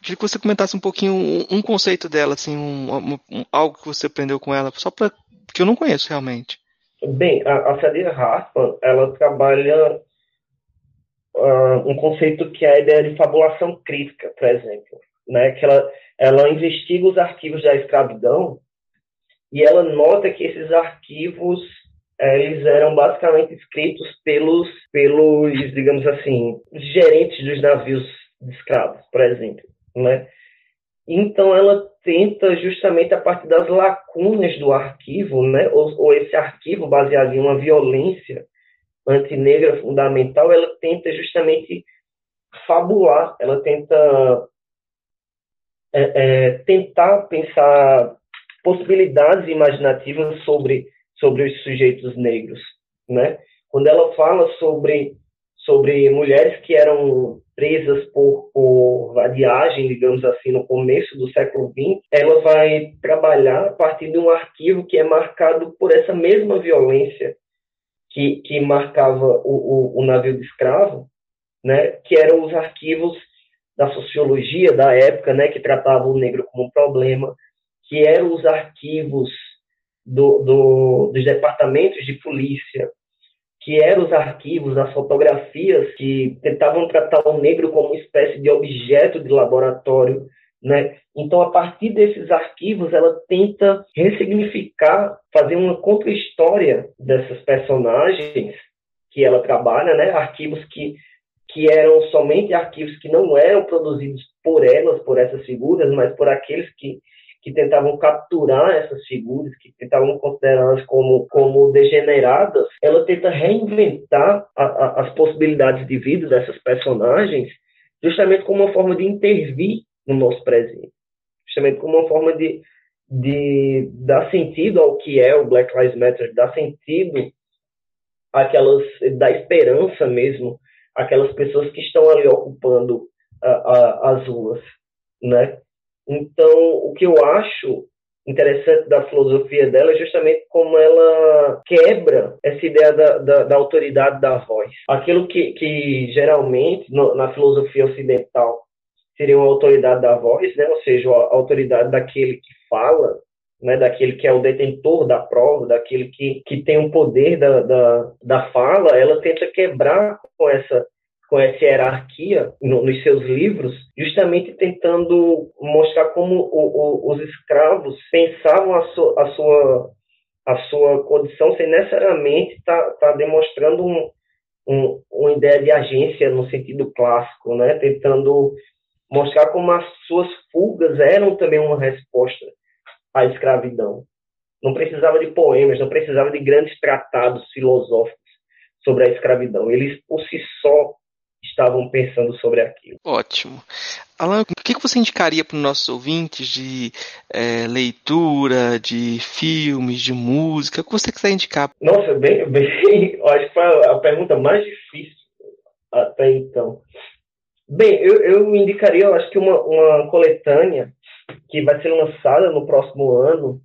Queria que você comentasse um pouquinho um, um conceito dela, assim, um, um, algo que você aprendeu com ela, só para que eu não conheço realmente. Bem, a, a Sadia Hartman, ela trabalha uh, um conceito que é a ideia de fabulação crítica, por exemplo, né? Que ela, ela investiga os arquivos da escravidão e ela nota que esses arquivos é, eles eram basicamente escritos pelos, pelos, digamos assim, gerentes dos navios de escravos, por exemplo, né? Então ela tenta justamente a partir das lacunas do arquivo, né, ou, ou esse arquivo baseado em uma violência antinegra fundamental, ela tenta justamente fabular, ela tenta é, é, tentar pensar possibilidades imaginativas sobre, sobre os sujeitos negros, né? Quando ela fala sobre, sobre mulheres que eram presas por, por vadiagem, digamos assim, no começo do século XX, ela vai trabalhar a partir de um arquivo que é marcado por essa mesma violência que, que marcava o, o, o navio de escravo, né? Que eram os arquivos da sociologia da época, né? Que tratavam o negro como um problema, que eram os arquivos do, do, dos departamentos de polícia, que eram os arquivos, as fotografias que tentavam tratar o negro como uma espécie de objeto de laboratório, né? Então, a partir desses arquivos, ela tenta ressignificar, fazer uma contra-história dessas personagens que ela trabalha, né? Arquivos que que eram somente arquivos que não eram produzidos por elas, por essas figuras, mas por aqueles que que tentavam capturar essas figuras, que tentavam considerá-las como, como degeneradas, ela tenta reinventar a, a, as possibilidades de vida dessas personagens, justamente como uma forma de intervir no nosso presente, justamente como uma forma de, de dar sentido ao que é o Black Lives Matter, dar sentido àquelas, da esperança mesmo, aquelas pessoas que estão ali ocupando as ruas, né? Então, o que eu acho interessante da filosofia dela é justamente como ela quebra essa ideia da, da, da autoridade da voz. Aquilo que, que geralmente, no, na filosofia ocidental, seria uma autoridade da voz, né? ou seja, a autoridade daquele que fala, né, daquele que é o detentor da prova, daquele que, que tem o poder da, da, da fala, ela tenta quebrar com essa com essa hierarquia no, nos seus livros, justamente tentando mostrar como o, o, os escravos pensavam a, su, a, sua, a sua condição sem necessariamente estar tá, tá demonstrando um, um, uma ideia de agência no sentido clássico, né? tentando mostrar como as suas fugas eram também uma resposta à escravidão. Não precisava de poemas, não precisava de grandes tratados filosóficos sobre a escravidão. Eles, por si só, estavam pensando sobre aquilo. Ótimo. Alan, o que você indicaria para os nossos ouvintes de é, leitura, de filmes, de música? O que você quiser indicar? Nossa, bem, bem, acho que foi a pergunta mais difícil até então. Bem, eu, eu indicaria, eu acho que uma, uma coletânea que vai ser lançada no próximo ano,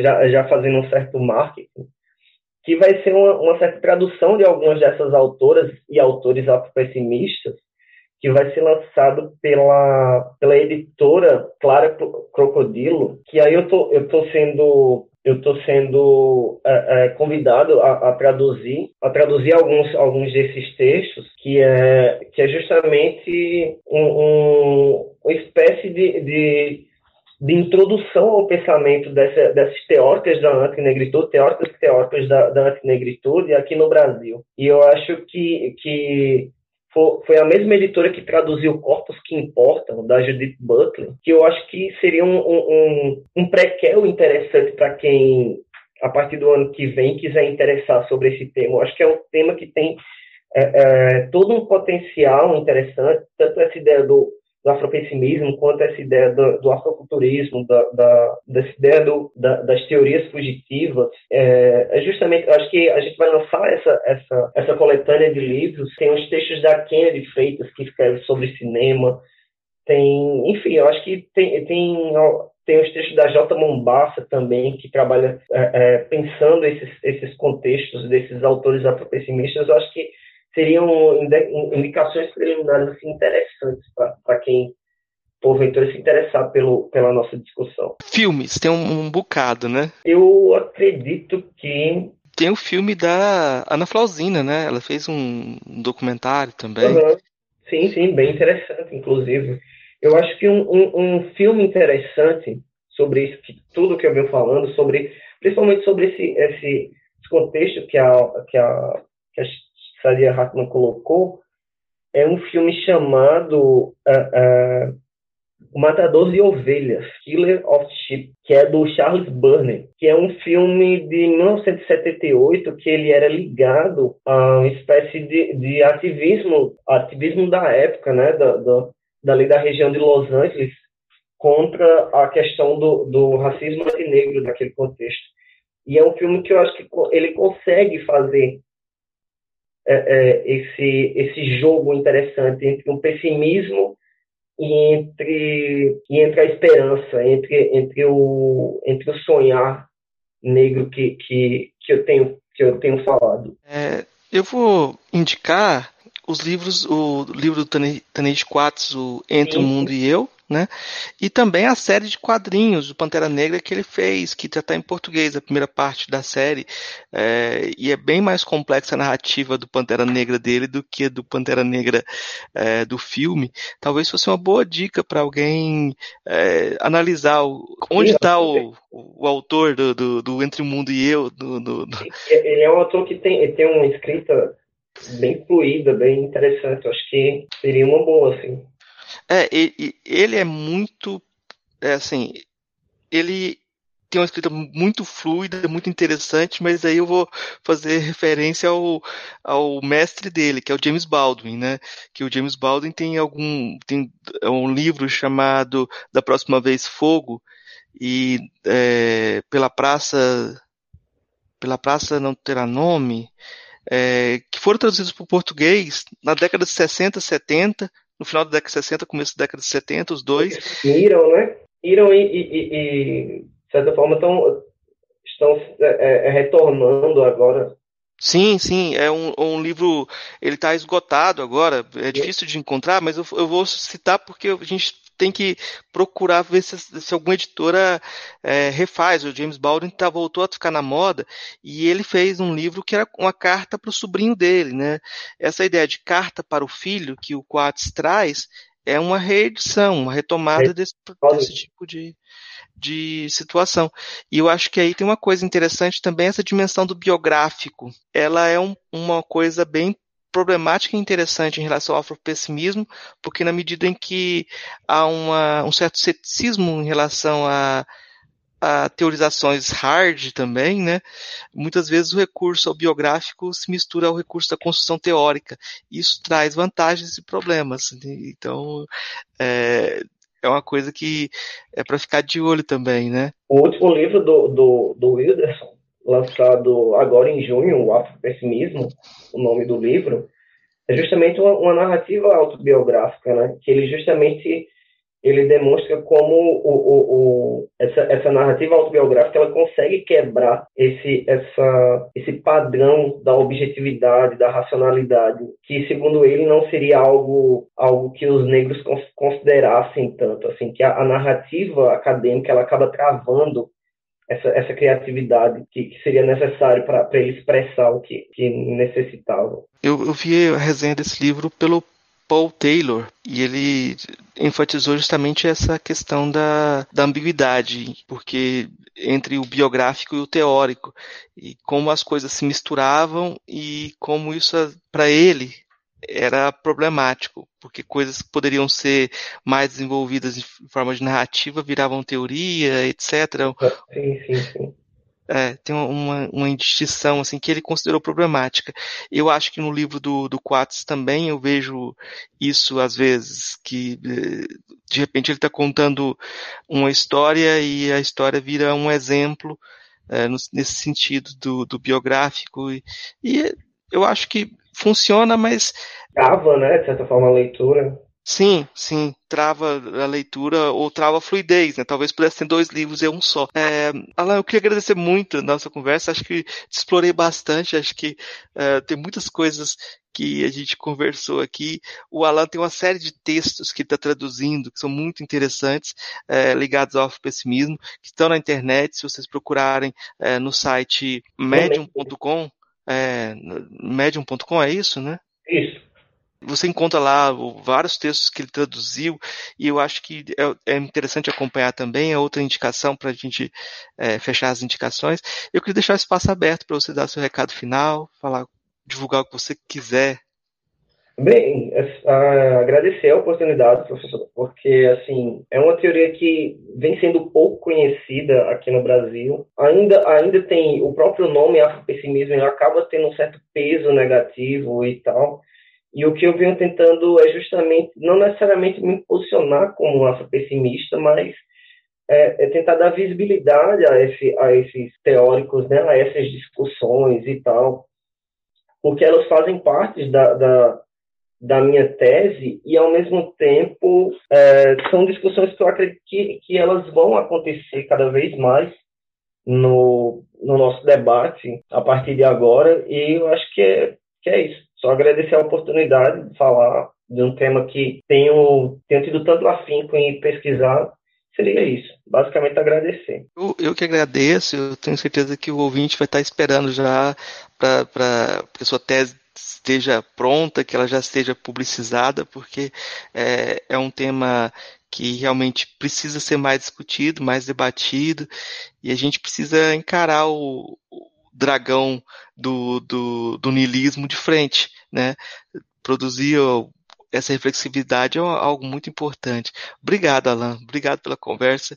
já, já fazendo um certo marketing, que vai ser uma, uma, certa tradução de algumas dessas autoras e autores pessimistas, que vai ser lançado pela, pela editora Clara Crocodilo, que aí eu tô, eu tô sendo eu tô sendo é, é, convidado a, a, traduzir a traduzir alguns alguns desses textos que é que é justamente um, um uma espécie de, de de introdução ao pensamento dessa, dessas teóricas da antinegritude, teóricas e teóricas da, da antinegritude aqui no Brasil. E eu acho que, que foi a mesma editora que traduziu Corpos que Importam, da Judith Butler, que eu acho que seria um, um, um prequel interessante para quem, a partir do ano que vem, quiser interessar sobre esse tema. Eu acho que é um tema que tem é, é, todo um potencial interessante, tanto essa ideia do, do afropessimismo, quanto essa ideia do, do afroculturismo, da, da, dessa ideia do, da, das teorias fugitivas. É, é, justamente, acho que a gente vai lançar essa, essa, essa coletânea de livros, tem os textos da Kennedy Freitas, que escreve sobre cinema, tem, enfim, eu acho que tem, tem, tem os textos da J. Mombassa também, que trabalha é, é, pensando esses, esses contextos desses autores afropessimistas. Eu acho que seriam indicações preliminares assim, interessantes para quem porventura se interessar pelo, pela nossa discussão. Filmes, tem um, um bocado, né? Eu acredito que tem o filme da Ana Flausina, né? Ela fez um documentário também. Uhum. Sim, sim, bem interessante, inclusive. Eu acho que um, um, um, filme interessante sobre isso, que, tudo que eu venho falando, sobre, principalmente sobre esse, esse, esse contexto que a, que a, que a Sadia Hartman colocou, é um filme chamado uh, uh, o Matador de Ovelhas, Killer of Sheep, que é do Charles Burney, que é um filme de 1978 que ele era ligado a uma espécie de, de ativismo, ativismo da época, né, da, da, da região de Los Angeles, contra a questão do, do racismo antinegro daquele contexto. E é um filme que eu acho que ele consegue fazer é, é, esse, esse jogo interessante entre um pessimismo e entre, e entre a esperança, entre, entre, o, entre o sonhar negro que, que, que, eu, tenho, que eu tenho falado. É, eu vou indicar os livros, o livro do Tanei Quartz, o Entre Sim. o Mundo e Eu, né? E também a série de quadrinhos do Pantera Negra que ele fez, que já está em português, a primeira parte da série, é, e é bem mais complexa a narrativa do Pantera Negra dele do que do Pantera Negra é, do filme. Talvez fosse uma boa dica para alguém é, analisar o, onde está o, o, autor do, do, do, Entre o Mundo e Eu. Do, do, Ele é um autor que tem, tem uma escrita bem fluida, bem interessante. Acho que seria uma boa, assim. É, ele é muito. É assim, ele tem uma escrita muito fluida, muito interessante, mas aí eu vou fazer referência ao, ao mestre dele, que é o James Baldwin, né? Que o James Baldwin tem algum tem um livro chamado Da Próxima Vez Fogo e é, pela praça pela praça não terá nome, é, que foram traduzidos para o português na década de 60, 70, no final da década de 60, começo da década de 70, os dois. Iram, né? Iram e, e, e de certa forma, tão, estão é, é, retornando agora. Sim, sim, é um, um livro, ele está esgotado agora, é difícil de encontrar, mas eu, eu vou citar porque a gente tem que procurar ver se, se alguma editora é, refaz. O James Baldwin tá, voltou a ficar na moda e ele fez um livro que era uma carta para o sobrinho dele, né? Essa ideia de carta para o filho que o Quartz traz é uma reedição, uma retomada desse, desse tipo de, de situação. E eu acho que aí tem uma coisa interessante também, essa dimensão do biográfico. Ela é um, uma coisa bem problemática interessante em relação ao afropessimismo, porque na medida em que há uma, um certo ceticismo em relação a, a teorizações hard também, né? Muitas vezes o recurso ao biográfico se mistura ao recurso da construção teórica. Isso traz vantagens e problemas. Então, é, é uma coisa que é para ficar de olho também, né? O último livro do, do, do Wilderson lançado agora em junho, o Afropessimismo, o nome do livro, é justamente uma, uma, narrativa autobiográfica, né? Que ele justamente ele demonstra como o, o, o, essa, essa narrativa autobiográfica ela consegue quebrar esse, essa, esse padrão da objetividade, da racionalidade, que segundo ele não seria algo, algo que os negros considerassem tanto, assim, que a, a narrativa acadêmica ela acaba travando essa, essa criatividade que, que seria necessário para ele expressar o que, que necessitava. Eu, eu vi a resenha desse livro pelo Paul Taylor e ele enfatizou justamente essa questão da, da ambiguidade, porque entre o biográfico e o teórico, e como as coisas se misturavam e como isso, para ele, era problemático, porque coisas que poderiam ser mais desenvolvidas em forma de narrativa viravam teoria, etc. Sim, sim, sim. É, tem uma, uma indistinção assim que ele considerou problemática. Eu acho que no livro do, do também eu vejo isso às vezes, que eh, de repente ele está contando uma história e a história vira um exemplo é, nesse sentido do, do biográfico e, e eu acho que funciona, mas. Cava, né? De certa forma, a leitura. Sim, sim, trava a leitura ou trava a fluidez, né? Talvez pudesse ter dois livros em um só. É, Alan, eu queria agradecer muito a nossa conversa, acho que explorei bastante, acho que é, tem muitas coisas que a gente conversou aqui. O Alan tem uma série de textos que está traduzindo, que são muito interessantes, é, ligados ao pessimismo, que estão na internet, se vocês procurarem é, no site medium.com, é, medium.com é isso, né? Isso. Você encontra lá vários textos que ele traduziu e eu acho que é, é interessante acompanhar também. É outra indicação para a gente é, fechar as indicações. Eu queria deixar o espaço aberto para você dar seu recado final, falar, divulgar o que você quiser. Bem, uh, agradecer a oportunidade, professor, porque assim é uma teoria que vem sendo pouco conhecida aqui no Brasil. Ainda, ainda tem o próprio nome afropessimismo, acaba tendo um certo peso negativo e tal. E o que eu venho tentando é justamente, não necessariamente me posicionar como afropessimista, mas é, é, tentar dar visibilidade a, esse, a esses teóricos, né, a essas discussões e tal, porque elas fazem parte da, da, da minha tese e, ao mesmo tempo, é, são discussões que eu acredito que, que elas vão acontecer cada vez mais no, no nosso debate a partir de agora, e eu acho que é, que é isso. Só agradecer a oportunidade de falar de um tema que tenho, tenho tido tanto afinco em pesquisar. Seria isso. Basicamente agradecer. Eu, eu que agradeço, eu tenho certeza que o ouvinte vai estar esperando já para que a sua tese esteja pronta, que ela já esteja publicizada, porque é, é um tema que realmente precisa ser mais discutido, mais debatido, e a gente precisa encarar o, dragão do, do, do niilismo de frente, né? Produzir essa reflexividade é algo muito importante. Obrigado, Alan. Obrigado pela conversa.